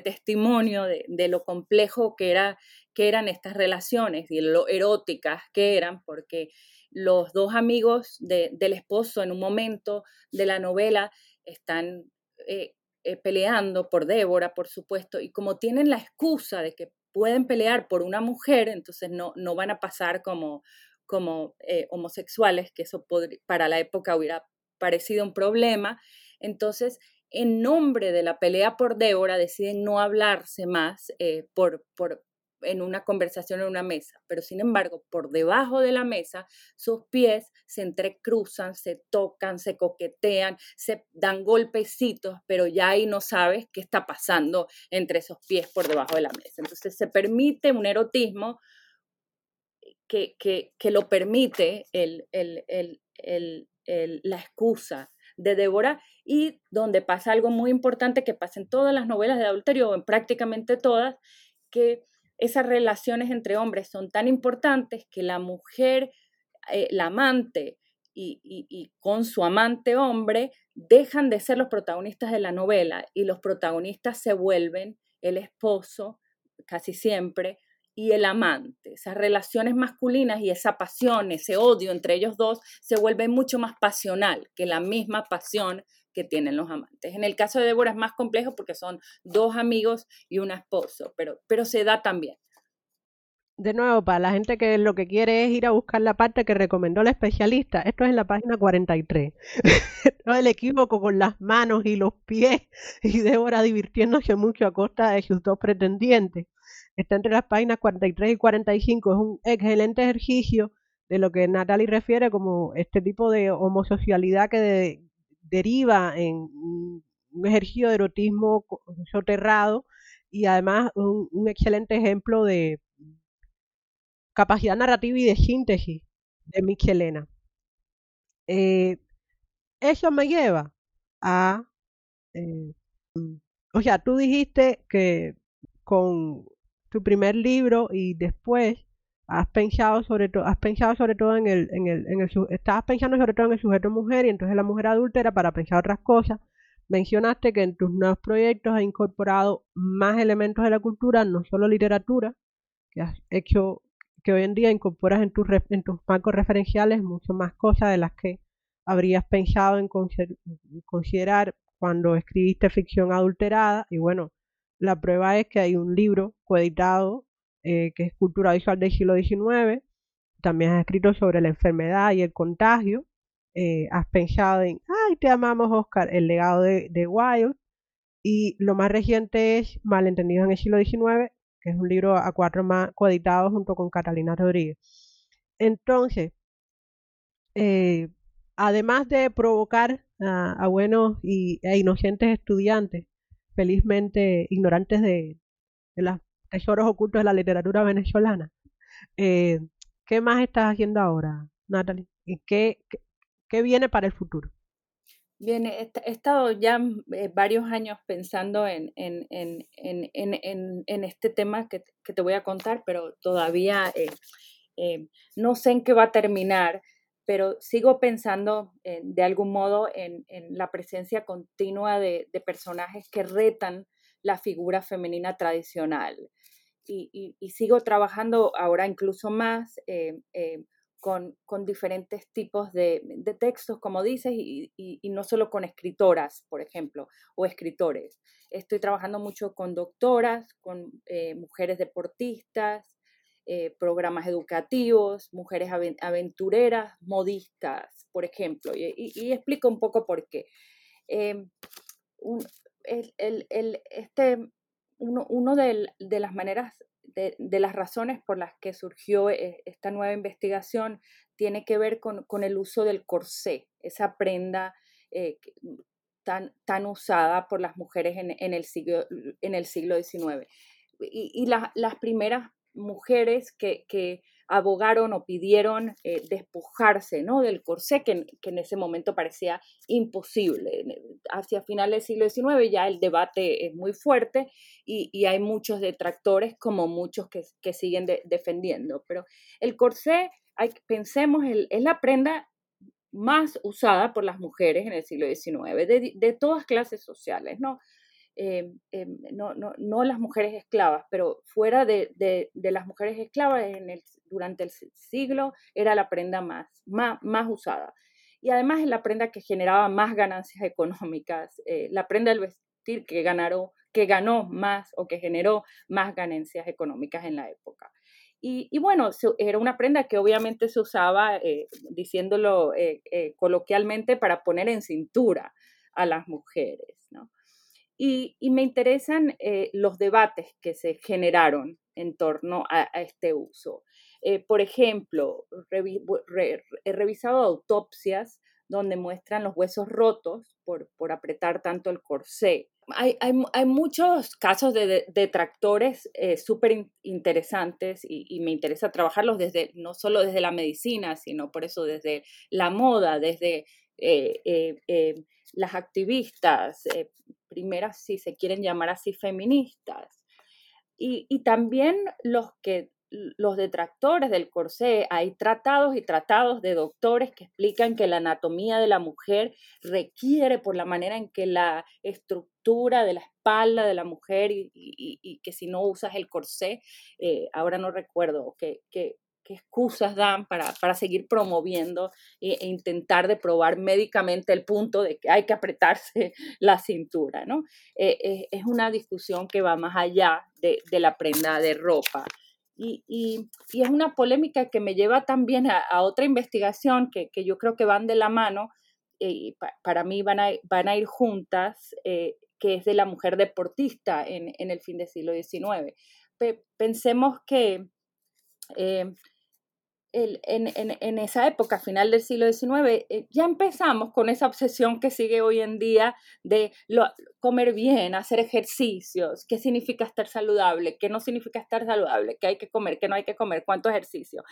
testimonio de, lo complejo que, era, que eran estas relaciones y lo eróticas que eran, porque los dos amigos del esposo en un momento de la novela están eh, eh, peleando por Débora, por supuesto, y como tienen la excusa de que pueden pelear por una mujer, entonces no, no van a pasar como, como eh, homosexuales, que eso para la época hubiera parecido un problema. Entonces, en nombre de la pelea por Débora, deciden no hablarse más por, por, en una conversación en una mesa, pero sin embargo, por debajo de la mesa, sus pies se entrecruzan, se tocan, se coquetean, se dan golpecitos, pero ya ahí no sabes qué está pasando entre esos pies por debajo de la mesa. Entonces se permite un erotismo que, que, lo permite el, la excusa de Débora y donde pasa algo muy importante que pasa en todas las novelas de adulterio o en prácticamente todas, que esas relaciones entre hombres son tan importantes que la mujer, eh, la amante y, con su amante hombre dejan de ser los protagonistas de la novela y los protagonistas se vuelven el esposo, casi siempre, y el amante. Esas relaciones masculinas y esa pasión, ese odio entre ellos dos se vuelve mucho más pasional que la misma pasión que tienen los amantes. En el caso de Débora es más complejo porque son dos amigos y un esposo, pero, pero se da también. De nuevo, para la gente que lo que quiere es ir a buscar la parte que recomendó el especialista, esto es en la página 43. no el equívoco con las manos y los pies y Débora divirtiéndose mucho a costa de sus dos pretendientes. Está entre las páginas 43 y 45. Es un excelente ejercicio de lo que Natalie refiere como este tipo de homosocialidad que de, deriva en un ejercicio de erotismo soterrado y además un, excelente ejemplo de capacidad narrativa y de síntesis de Michelena. Eh, eso me lleva a... Eh, o sea, tú dijiste que con tu primer libro y después has pensado sobre todo, has pensado sobre todo en el, en el, en el, estabas pensando sobre todo en el sujeto mujer y entonces la mujer adúltera para pensar otras cosas. Mencionaste que en tus nuevos proyectos has incorporado más elementos de la cultura, no solo literatura, que has hecho, que hoy en día incorporas en tus, en tus marcos referenciales mucho más cosas de las que habrías pensado en considerar cuando escribiste ficción adulterada. Y bueno, la prueba es que hay un libro coeditado eh, que es cultura visual del siglo XIX. También has escrito sobre la enfermedad y el contagio. Eh, has pensado en, ay, te amamos Oscar, el legado de, de Wilde. Y lo más reciente es Malentendidos en el siglo XIX, que es un libro a cuatro más coeditado junto con Catalina Rodríguez. Entonces, eh, además de provocar a, buenos y, e inocentes estudiantes, felizmente ignorantes de, de las tesoros ocultos de la literatura venezolana. Eh, ¿Qué más estás haciendo ahora, Natalie? ¿Y qué, qué, viene para el futuro? Bien, he, estado ya eh, varios años pensando en, en, en, en este tema que, que, te voy a contar, pero todavía eh, no sé en qué va a terminar, pero sigo pensando de algún modo en, la presencia continua de, de personajes que retan la figura femenina tradicional y, sigo trabajando ahora incluso más eh, eh, con, diferentes tipos de, textos, como dices, y, no solo con escritoras, por ejemplo, o escritores. Estoy trabajando mucho con doctoras, con eh, mujeres deportistas, programas educativos, mujeres aventureras, modistas, por ejemplo, y, explico un poco por qué. Este uno, de, las maneras, de, las razones por las que surgió eh, esta nueva investigación tiene que ver con, el uso del corsé, esa prenda eh, tan, tan usada por las mujeres en, el, siglo, el XIX. Y, las primeras mujeres que, abogaron o pidieron eh, despojarse del corsé, que, en ese momento parecía imposible. Hacia finales del siglo XIX ya el debate es muy fuerte y, hay muchos detractores, como muchos que, siguen defendiendo. Pero el corsé, hay, pensemos, es la prenda más usada por las mujeres en el siglo XIX, de, todas clases sociales, ¿no? eh, eh, no, no, no, las mujeres esclavas, pero fuera de, de, las mujeres esclavas en el, durante el siglo era la prenda más, más, más usada. Y además es la prenda que generaba más ganancias económicas, eh, la prenda del vestir que, que ganó más o que generó más ganancias económicas en la época. Y, bueno, era una prenda que obviamente se usaba, diciéndolo coloquialmente, para poner en cintura a las mujeres. ¿no? Y, me interesan eh, los debates que se generaron en torno a, este uso. Eh, por ejemplo, he revisado autopsias donde muestran los huesos rotos por, por apretar tanto el corsé. Hay, hay, hay muchos casos de detractores eh, súper interesantes y, y, me interesa trabajarlos desde, no solo desde la medicina, sino por eso desde la moda, desde las activistas, primeras, si se quieren llamar así, feministas. Y, también los que los detractores del corsé, hay tratados y tratados de doctores que explican que la anatomía de la mujer requiere por la manera en que la estructura de la espalda de la mujer y, que si no usas el corsé, eh, ahora no recuerdo, que, que, excusas dan para, seguir promoviendo e, e, intentar de probar médicamente el punto de que hay que apretarse la cintura, ¿no? Eh, eh, es una discusión que va más allá de la prenda de ropa. Y, es una polémica que me lleva también a, otra investigación que, yo creo que van de la mano, eh, y para mí van a, van a ir juntas, que es de la mujer deportista en, en el fin del siglo XIX. pensemos que en, esa época, final del siglo XIX, eh, ya empezamos con esa obsesión que sigue hoy en día de comer bien, hacer ejercicios, qué significa estar saludable, qué no significa estar saludable, qué hay que comer, qué no hay que comer, cuánto ejercicio.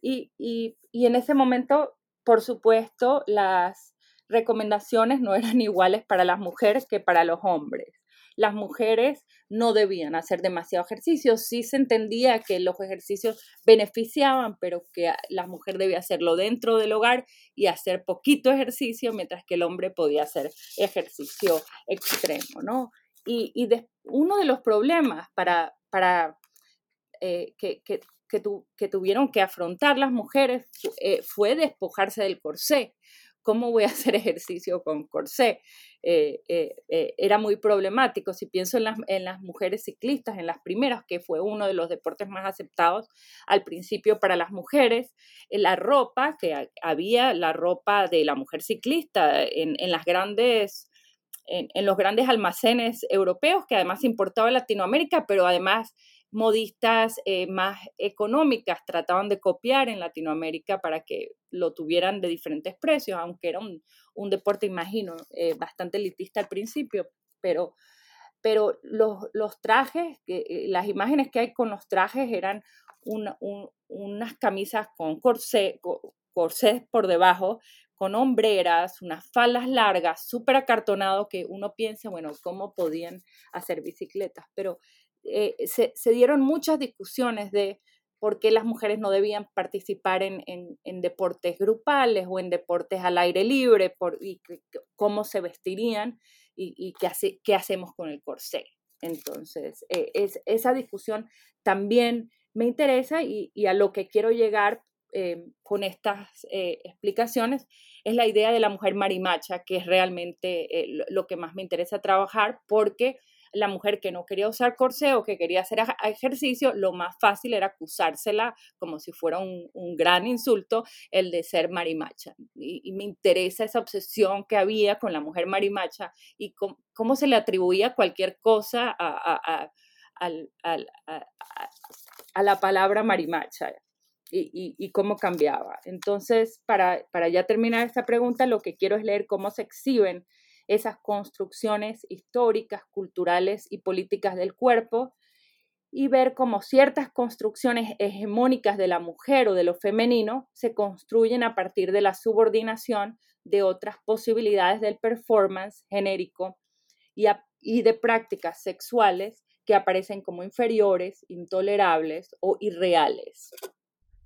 Y, y en ese momento, por supuesto, las recomendaciones no eran iguales para las mujeres que para los hombres las mujeres no debían hacer demasiado ejercicio. Sí se entendía que los ejercicios beneficiaban, pero que la mujer debía hacerlo dentro del hogar y hacer poquito ejercicio, mientras que el hombre podía hacer ejercicio extremo, ¿no? Y, uno de los problemas para, para eh, que, que, que, tuvieron que afrontar las mujeres eh, fue despojarse del corsé. ¿Cómo voy a hacer ejercicio con corsé? Eh, eh, eh, era muy problemático. Si pienso en las, mujeres ciclistas, en las primeras, que fue uno de los deportes más aceptados al principio para las mujeres, la ropa, que había la ropa de la mujer ciclista en, en grandes... En, los grandes almacenes europeos que además importaba Latinoamérica, pero además modistas eh, más económicas trataban de copiar en Latinoamérica para que lo tuvieran de diferentes precios, aunque era un, deporte, imagino, eh, bastante elitista al principio, pero, pero los, los trajes, eh, las imágenes que hay con los trajes eran unas camisas con corsé, corsés por debajo, con hombreras, unas faldas largas, súper acartonado, que uno piensa, bueno, ¿cómo podían hacer bicicletas? Pero eh, se, dieron muchas discusiones de por qué las mujeres no debían participar en, deportes grupales o en deportes al aire libre, por, y cómo se vestirían y, qué, hace, qué, hacemos con el corsé. Entonces, eh, es, esa discusión también me interesa y, a lo que quiero llegar eh, con estas explicaciones es la idea de la mujer marimacha, que es realmente lo que más me interesa trabajar, porque la mujer que no quería usar corsé o que quería hacer ejercicio, lo más fácil era acusársela como si fuera un, gran insulto el de ser marimacha. Y, me interesa esa obsesión que había con la mujer marimacha y cómo, se le atribuía cualquier cosa a, la palabra marimacha. Y, cómo cambiaba. Entonces, para, para ya terminar esta pregunta, lo que quiero es leer cómo se exhiben esas construcciones históricas, culturales y políticas del cuerpo y ver cómo ciertas construcciones hegemónicas de la mujer o de lo femenino se construyen a partir de la subordinación de otras posibilidades del performance genérico y, y de prácticas sexuales que aparecen como inferiores, intolerables o irreales.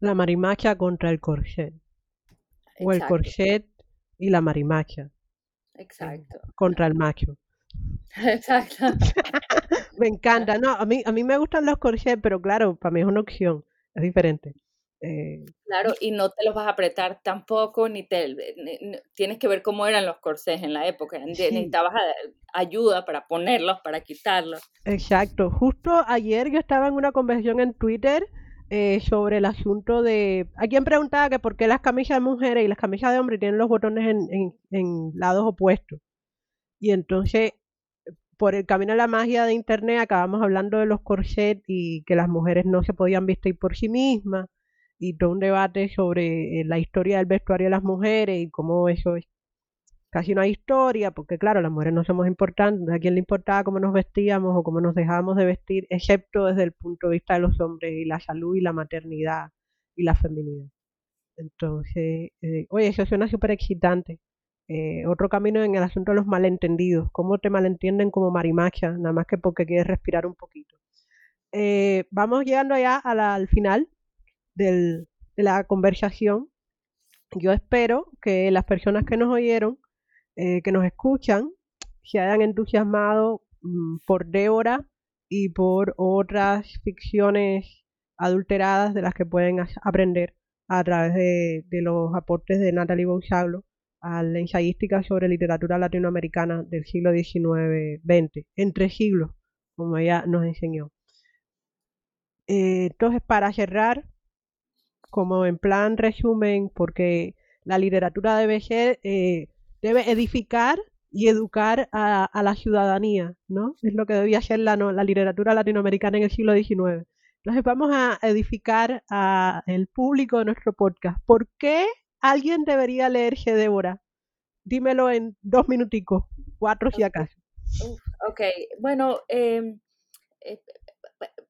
La marimaquia contra el corset. O el corset y la marimaquia. Exacto. Contra el macho. Exacto. me encanta. No, a mí, a mí me gustan los corsets, pero claro, para mí es una opción. Es diferente. Eh, claro, y no te los vas a apretar tampoco, ni te tienes que ver cómo eran los corsés en la época. Necesitabas ayuda para ponerlos, para quitarlos. Exacto. Justo ayer yo estaba en una conversación en Twitter eh, sobre el asunto de... A quien preguntaba que por qué las camisas de mujeres y las camisas de hombres tienen los botones en, en lados opuestos. Y entonces, por el camino a la magia de Internet, acabamos hablando de los corsets y que las mujeres no se podían vestir por sí mismas y todo un debate sobre eh, la historia del vestuario de las mujeres y cómo eso es casi una historia, porque claro, las mujeres no somos importantes, a quién le importaba cómo nos vestíamos o cómo nos dejábamos de vestir, excepto desde el punto de vista de los hombres y la salud y la maternidad y la feminidad. Entonces, eh, oye, eso suena súper excitante. Eh, otro camino en el asunto de los malentendidos, cómo te malentienden como marimacha, nada más que porque quieres respirar un poquito. vamos llegando ya al final de la conversación. Yo espero que las personas que nos oyeron, eh, que nos escuchan, se hayan entusiasmado mm, por Débora y por otras ficciones adulteradas de las que pueden aprender a través de, los aportes de Natalie Bousaglo a la ensayística sobre literatura latinoamericana del siglo XIX-XX, entre siglos, como ella nos enseñó. Eh, entonces, para cerrar, como en plan resumen, porque la literatura debe ser, eh, debe edificar y educar a, la ciudadanía, ¿no? Es lo que debía ser la, la literatura latinoamericana en el siglo XIX. Entonces vamos a edificar a el público de nuestro podcast. ¿Por qué alguien debería leerse Débora? Dímelo en dos minuticos, cuatro si acaso. ok, bueno, em, eh,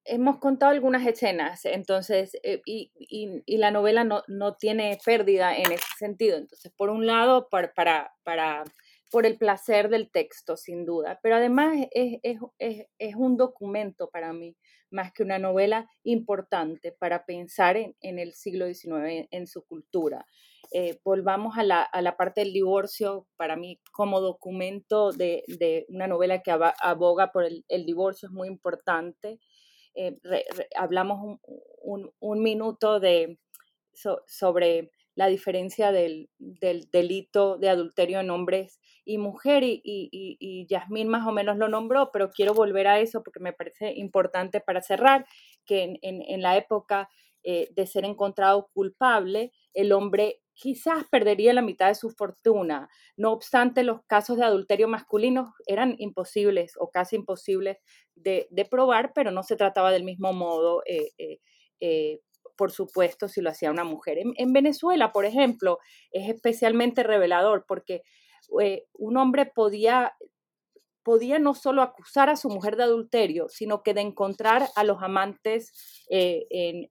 hemos contado algunas escenas, entonces, eh, y, la novela no, tiene pérdida en ese sentido. Entonces, por un lado, para, para, por el placer del texto, sin duda, pero además es, un documento para mí, más que una novela importante para pensar en, el siglo XIX, en, su cultura. Eh, volvamos a la, parte del divorcio, para mí como documento de, una novela que aboga por el, el divorcio es muy importante. Eh, hablamos un, minuto de, sobre la diferencia del, delito de adulterio en hombres y mujeres, y, y, Yasmín más o menos lo nombró, pero quiero volver a eso porque me parece importante para cerrar, que en, la época eh, de ser encontrado culpable, el hombre quizás perdería la mitad de su fortuna. No obstante, los casos de adulterio masculino eran imposibles o casi imposibles de, probar, pero no se trataba del mismo modo, eh, eh, eh, por supuesto, si lo hacía una mujer. En, Venezuela, por ejemplo, es especialmente revelador porque un hombre podía podía no solo acusar a su mujer de adulterio, sino que de encontrar a los amantes en,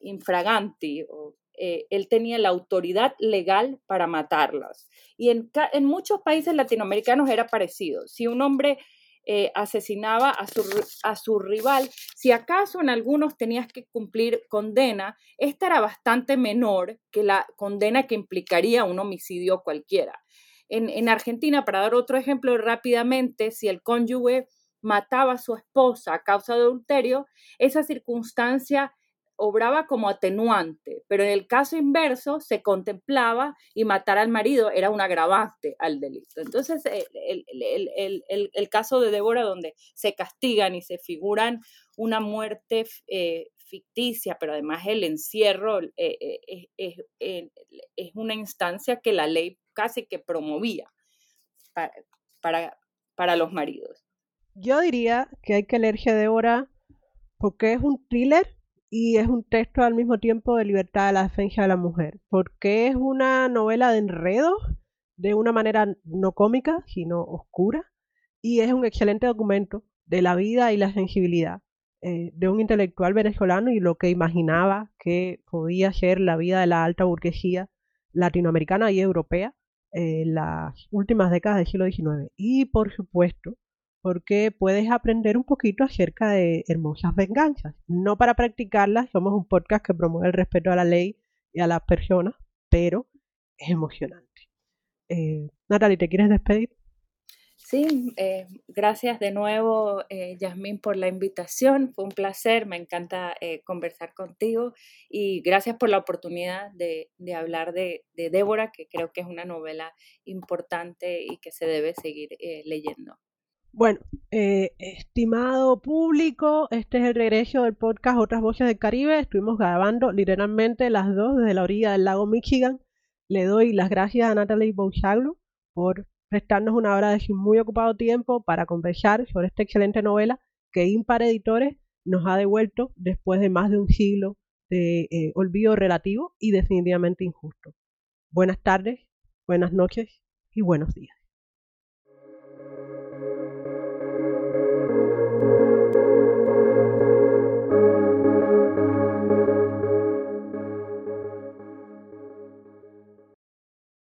infraganti o eh, él tenía la autoridad legal para matarlas. Y en, muchos países latinoamericanos era parecido. Si un hombre eh, asesinaba a su, rival, si acaso en algunos tenías que cumplir condena, esta era bastante menor que la condena que implicaría un homicidio cualquiera. En, en Argentina, para dar otro ejemplo rápidamente, si el cónyuge mataba a su esposa a causa de adulterio, esa circunstancia obraba como atenuante, pero en el caso inverso se contemplaba y matar al marido era un agravante al delito. Entonces, el, caso de Débora, donde se castigan y se figuran una muerte eh, ficticia, pero además el encierro eh, eh, es una instancia que la ley casi que promovía para, para, para los maridos. Yo diría que hay que leerse Débora porque es un thriller y es un texto al mismo tiempo de libertad de la defensa de la mujer, porque es una novela de enredos de una manera no cómica, sino oscura, y es un excelente documento de la vida y la sensibilidad eh, de un intelectual venezolano y lo que imaginaba que podía ser la vida de la alta burguesía latinoamericana y europea en las últimas décadas del siglo XIX. Y por supuesto, porque puedes aprender un poquito acerca de hermosas venganzas. No para practicarlas, somos un podcast que promueve el respeto a la ley y a las personas, pero es emocionante. Eh, Natalie, ¿te quieres despedir? Sí, eh, gracias de nuevo, eh, Yasmín, por la invitación. Fue un placer, me encanta eh, conversar contigo y gracias por la oportunidad de, hablar de, de, Débora, que creo que es una novela importante y que se debe seguir leyendo. Bueno, estimado público, este es el regreso del podcast Otras Voces del Caribe. Estuvimos grabando literalmente las dos desde la orilla del lago Michigan. Le doy las gracias a Natalie Bouchaglu por prestarnos una hora de su muy ocupado tiempo para conversar sobre esta excelente novela que Impar Editores nos ha devuelto después de más de un siglo de eh, olvido relativo y definitivamente injusto. Buenas tardes, buenas noches y buenos días.